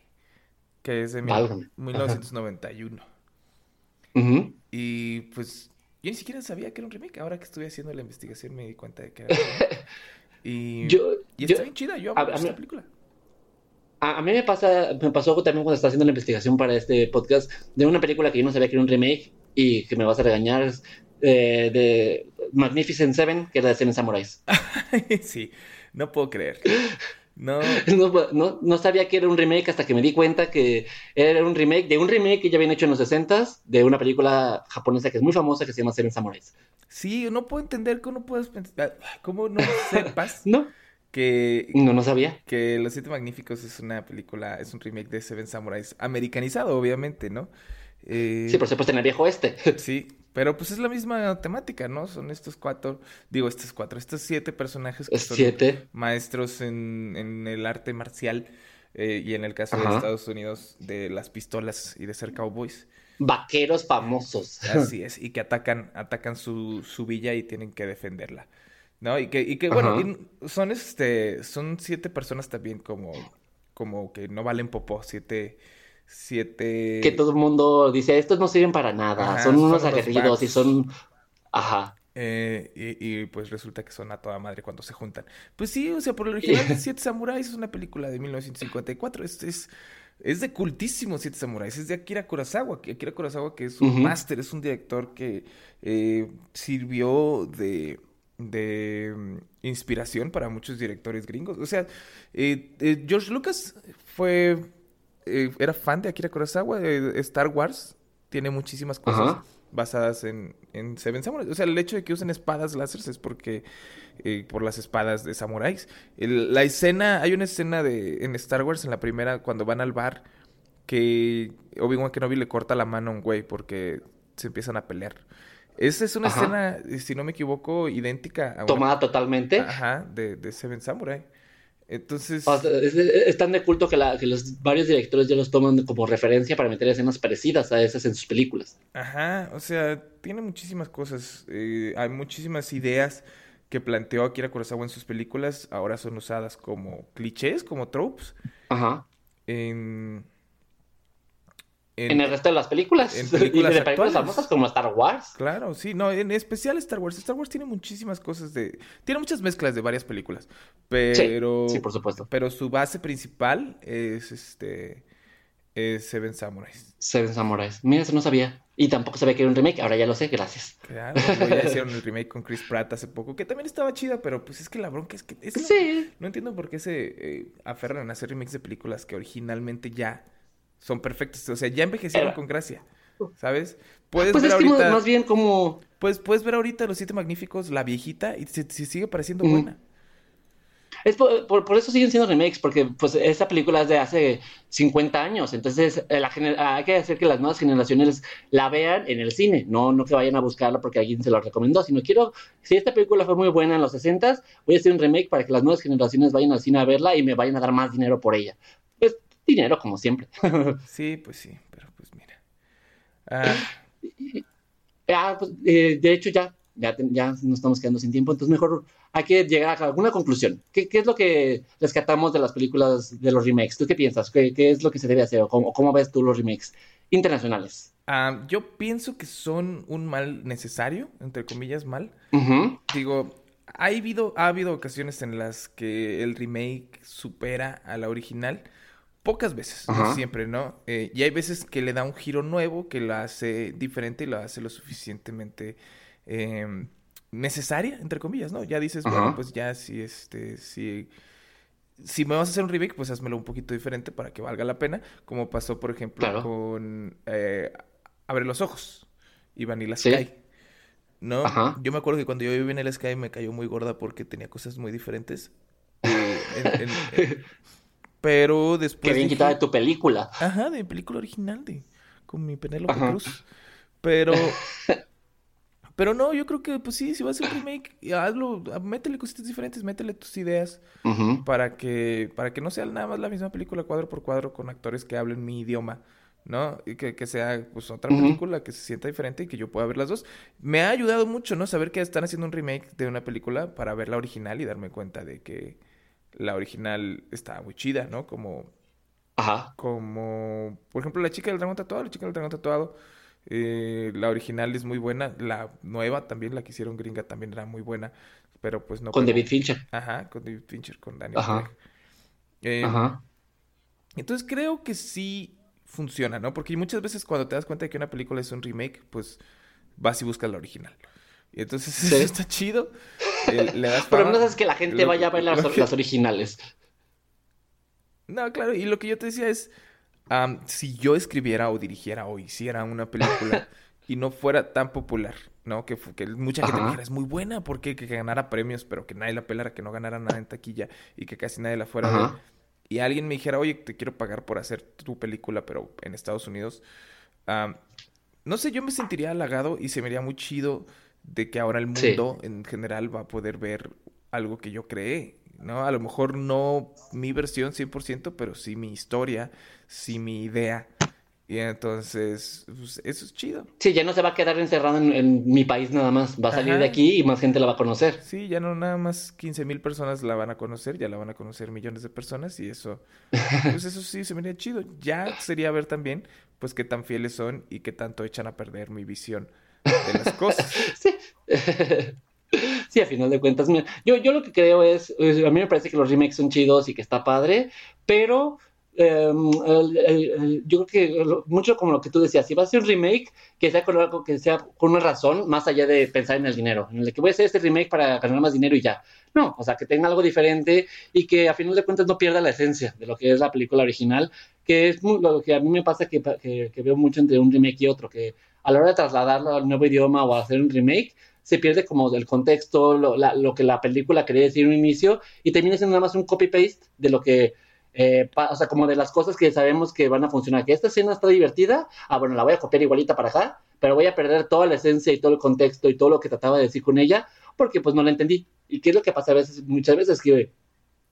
que es de mil- Válgame. 1991. Ujú. Y pues yo ni siquiera sabía que era un remake. Ahora que estuve haciendo la investigación me di cuenta de que era un remake. Y, Yo, y yo- está bien chida, yo amo esta película. a, a mí me pasa, me pasó también cuando estaba haciendo la investigación para este podcast de una película que yo no sabía que era un remake y que me vas a regañar. eh, de, Magnificent Seven, que era de Seven Samurais. sí, no puedo creer. No. no. no. No, sabía que era un remake hasta que me di cuenta que era un remake de un remake que ya habían hecho en los 60 de una película japonesa que es muy famosa que se llama Seven Samurais. Sí, no puedo entender cómo puedes pensar, cómo no sepas no. que no no sabía que Los Siete Magníficos es una película, es un remake de Seven Samurais americanizado, obviamente, ¿no? Eh, sí, por supuesto en el viejo este. sí, pero pues es la misma temática, ¿no? Son estos cuatro, digo estos cuatro, estos siete personajes que son maestros en, en, el arte marcial eh, y en el caso de Estados Unidos de las pistolas y de ser cowboys. Vaqueros famosos. Así es, y que atacan, atacan su, su villa y tienen que defenderla. ¿No? Y que, y que bueno, son este, son siete personas también como, como que no valen popó, siete siete... Que todo el mundo dice, estos no sirven para nada, son unos aguerridos y son... Ajá. Eh, y, pues resulta que son a toda madre cuando se juntan. Pues sí, o sea, por lo original, Siete Samuráis es una película de 1954. Es, es, es de cultísimo Siete Samuráis. Es de Akira Kurosawa. Akira Kurosawa, que es un máster, es un director que eh, sirvió de, de mm, inspiración para muchos directores gringos. O sea, eh, George Lucas fue eh, era fan de Akira Kurosawa, de Star Wars. Tiene muchísimas cosas basadas en, en, Seven Samurai. O sea, el hecho de que usen espadas láser es porque eh, por las espadas de samuráis. la escena, hay una escena de en Star Wars en la primera cuando van al bar que Obi-Wan Kenobi le corta la mano a un güey porque se empiezan a pelear. Esa es una escena, si no me equivoco, idéntica a Tomada totalmente. Ajá, de, de Seven Samurai. Entonces. es, tan de culto que, los varios directores ya los toman como referencia para meter escenas parecidas a esas en sus películas. Ajá, o sea, tiene muchísimas cosas. Eh, hay muchísimas ideas que planteó Akira Kurosawa en sus películas. Ahora son usadas como clichés, como tropes. Ajá. En en, el resto de las películas. En películas, y de películas famosas como Star Wars. Claro, sí, no, en especial Star Wars. Star Wars tiene muchísimas cosas de. Tiene muchas mezclas de varias películas. Pero. Sí, por supuesto. Pero su base principal es este. Es Seven Samurais. Seven Samurais. Mira, eso no sabía. Y tampoco sabía que era un remake, ahora ya lo sé, gracias. Claro, ya hicieron el remake con Chris Pratt hace poco, que también estaba chida, pero pues es que la bronca es que... sí. No, entiendo por qué se eh, aferran a hacer remakes de películas que originalmente ya son perfectos. O sea, ya envejecieron con gracia. ¿Sabes? Puedes pues ver ahorita. más bien como. Pues puedes ver ahorita Los Siete Magníficos, la viejita, y se, sigue pareciendo buena. Es por, por, eso siguen siendo remakes, porque pues esta película es de hace 50 años, entonces eh, la hay que hacer que las nuevas generaciones la vean en el cine, no, no que vayan a buscarla porque alguien se lo recomendó, sino quiero, si esta película fue muy buena en los 60, voy a hacer un remake para que las nuevas generaciones vayan al cine a verla y me vayan a dar más dinero por ella dinero, como siempre. sí, pues sí, pero pues mira. Ah. ah pues, eh, de hecho, ya, ya, ya nos estamos quedando sin tiempo, entonces mejor hay que llegar a alguna conclusión. ¿Qué, es lo que rescatamos de las películas de los remakes? ¿Tú qué piensas? ¿Qué, es lo que se debe hacer? ¿O cómo, ves tú los remakes internacionales? Ah, yo pienso que son un mal necesario, entre comillas, mal. Digo, ha habido, ha habido ocasiones en las que el remake supera a la original pocas veces, no siempre, ¿no? Eh, y hay veces que le da un giro nuevo, que la hace diferente y la hace lo suficientemente em, necesaria, entre comillas, ¿no? Ya dices, bueno, pues ya si este, si, si me vas a hacer un remake, pues házmelo un poquito diferente para que valga la pena, como pasó, por ejemplo, con eh, Abre los ojos y Vanilla Sky. ¿No? Yo me acuerdo que cuando yo viví en el Sky me cayó muy gorda porque tenía cosas muy diferentes. Eh, pero después. Que bien quitada de tu película. Ajá, de mi película original, de. Con mi Penélope Cruz. Pero. pero no, yo creo que, pues sí, si vas a hacer un remake, hazlo, métele cositas diferentes, métele tus ideas. Para que. Para que no sea nada más la misma película cuadro por cuadro con actores que hablen mi idioma. ¿no? Y que, que sea pues otra película que se sienta diferente y que yo pueda ver las dos. Me ha ayudado mucho, ¿no? Saber que están haciendo un remake de una película para ver la original y darme cuenta de que la original estaba muy chida, ¿no? Como. Ajá. Como. Por ejemplo, La chica del dragón tatuado. La chica del dragón tatuado. Eh, la original es muy buena. La nueva también, la que hicieron gringa, también era muy buena. Pero pues no. Con David Fincher. Ajá, con David Fincher, con Daniel Ajá. Eh, Ajá. Entonces creo que sí funciona, ¿no? Porque muchas veces cuando te das cuenta de que una película es un remake, pues vas y buscas la original. Y entonces Sí. eso está chido. Le das Pero no es que la gente Lo- vaya a ver las, que- las originales. No, claro, y lo que yo te decía es, si yo escribiera o dirigiera o hiciera una película y no fuera tan popular, ¿no? Que, que mucha gente dijera, es muy buena porque que ganara premios, pero que nadie la pelara, que no ganara nada en taquilla y que casi nadie la fuera a ver. Y alguien me dijera, oye, te quiero pagar por hacer tu película, pero en Estados Unidos. no sé, yo me sentiría halagado y se me haría muy chido de que ahora el Sí. mundo en general va a poder ver algo que yo creé, ¿no? A lo mejor no mi versión 100%, pero sí mi historia, sí mi idea. Y entonces, pues, eso es chido. Sí, ya no se va a quedar encerrado en, en mi país nada más. Va a salir Ajá. de aquí y más gente la va a conocer. Sí, ya no nada más 15 mil personas la van a conocer, ya la van a conocer millones de personas y eso, pues eso sí se me haría chido. Ya sería ver también, pues, qué tan fieles son y qué tanto echan a perder mi visión de las cosas. Sí. Sí, a final de cuentas, yo, yo lo que creo es, a mí me parece que los remakes son chidos y que está padre, pero em, yo creo que mucho como lo que tú decías, si vas a hacer un remake, que sea con algo que sea con una razón, más allá de pensar en el dinero, en el que voy a hacer este remake para ganar más dinero y ya. No, o sea, que tenga algo diferente y que a final de cuentas no pierda la esencia de lo que es la película original, que es mu- lo que a mí me pasa que, que veo mucho entre un remake y otro, que a la hora de trasladarlo al nuevo idioma o hacer un remake, se pierde como del contexto, lo, la- lo que la película quería decir en un inicio, y termina siendo nada más un copy-paste de lo que, eh, o sea, como de las cosas que sabemos que van a funcionar. Que esta escena está divertida, ah, bueno, la voy a copiar igualita para acá, pero voy a perder toda la esencia y todo el contexto y todo lo que trataba de decir con ella, porque pues no la entendí. ¿Y qué es lo que pasa a veces, muchas veces que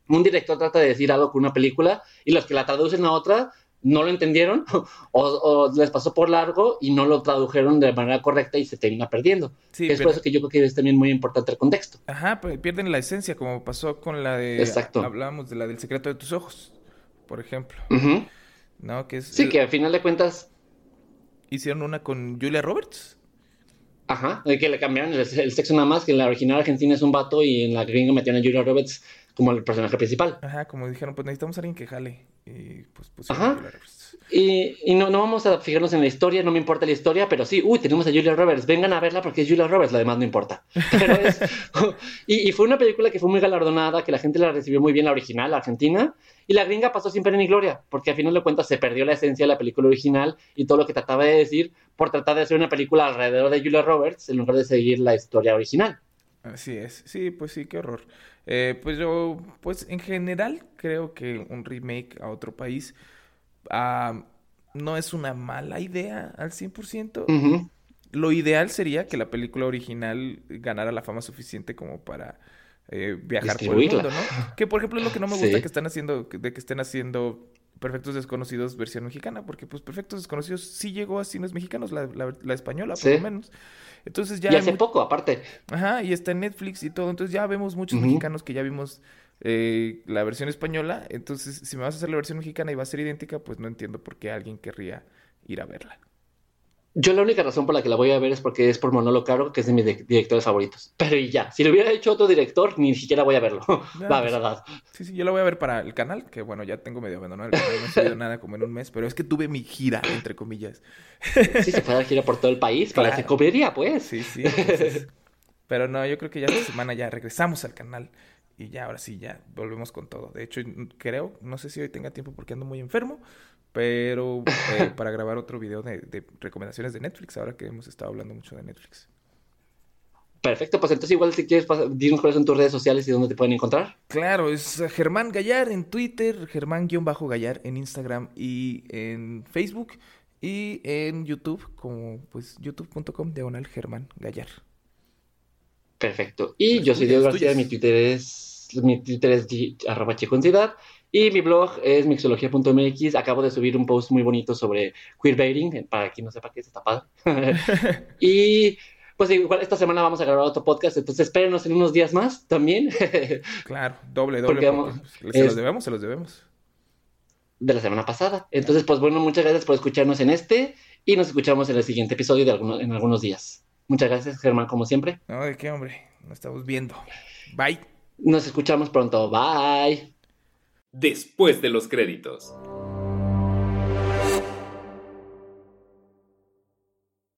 un director trata de decir algo con una película y los que la traducen a otra no lo entendieron o, o les pasó por largo y no lo tradujeron de manera correcta y se termina perdiendo. Sí, es pero- por eso que yo creo que es también muy importante el contexto. Ajá, pues pierden la esencia, como pasó con la de... Exacto. Hablábamos de la del secreto de tus ojos, por ejemplo, Ujú. ¿no? Que es... Sí, el- que al final de cuentas, Hicieron una con Julia Roberts. ajá, de que le cambiaron el, el sexo nada más, que en la original argentina es un vato y en la gringa metieron a Julia Roberts como el personaje principal. Ajá, como dijeron, pues necesitamos a alguien que jale. Y pues pusieron Ajá. Y, y no, no vamos a fijarnos en la historia, no me importa la historia, pero sí, uy, tenemos a Julia Roberts, vengan a verla porque es Julia Roberts, la demás no importa. Pero es- y, y fue una película que fue muy galardonada, que la gente la recibió muy bien, la original, la argentina, y la gringa pasó sin pena ni gloria, porque al final de cuentas se perdió la esencia de la película original y todo lo que trataba de decir por tratar de hacer una película alrededor de Julia Roberts en lugar de seguir la historia original. Así es. Sí, pues sí, qué horror. Eh, pues yo, pues en general creo que un remake a otro país ah, no es una mala idea al 100%. Ujú. Lo ideal sería que la película original ganara la fama suficiente como para eh, viajar por el mundo, ¿no? Que por ejemplo es lo que no me gusta Sí. que están haciendo, de que estén haciendo Perfectos Desconocidos versión mexicana, porque pues Perfectos Desconocidos sí llegó a cines mexicanos, la, la- la española por lo menos. Entonces ya y hace poco, aparte. Ajá, y está en Netflix y todo. Entonces ya vemos muchos mexicanos que ya vimos eh, la versión española. Entonces, si me vas a hacer la versión mexicana y va a ser idéntica, pues no entiendo por qué alguien querría ir a verla. Yo la única razón por la que la voy a ver es porque es por Manolo Caro, que es de mis de- directores favoritos. Pero y ya, si lo hubiera hecho otro director, ni siquiera voy a verlo. Ya, la pues. verdad. Sí, sí, yo la voy a ver para el canal, que bueno, ya tengo medio abandonado el canal, no he subido nada como en un mes, pero es que tuve mi gira, entre comillas. Sí, se fue a gira por todo el país para Claro. se pues. Sí, sí. entonces- pero no, yo creo que ya esta semana ya regresamos al canal y ya, ahora sí, ya volvemos con todo. De hecho, creo, no sé si hoy tenga tiempo porque ando muy enfermo, pero eh, para grabar otro video de, de recomendaciones de Netflix, ahora que hemos estado hablando mucho de Netflix. Perfecto, pues entonces igual si quieres dinos cuáles son tus redes sociales y dónde te pueden encontrar. Claro, es Germán Gallar en Twitter, Germán-Gallar en Instagram y en Facebook y en YouTube como pues youtube.com diagonal Germán Gallar. Perfecto. Y yo soy Diego García, mi Twitter es mi Twitter es arroba chicoansiedad y mi blog es mixología.mx. Acabo de subir un post muy bonito sobre queerbaiting, eh, para quien no sepa qué es, está padre. y pues igual esta semana vamos a grabar otro podcast, entonces espérenos en unos días más también Claro, doble, doble. Porque vamos- se los debemos, se los debemos. de la semana pasada. Entonces, pues bueno, muchas gracias por escucharnos en este y nos escuchamos en el siguiente episodio de alguno- en algunos días. Muchas gracias, Germán, como siempre. No, ¿de qué, hombre? Nos estamos viendo. Bye. Nos escuchamos pronto. Bye. Después de los créditos.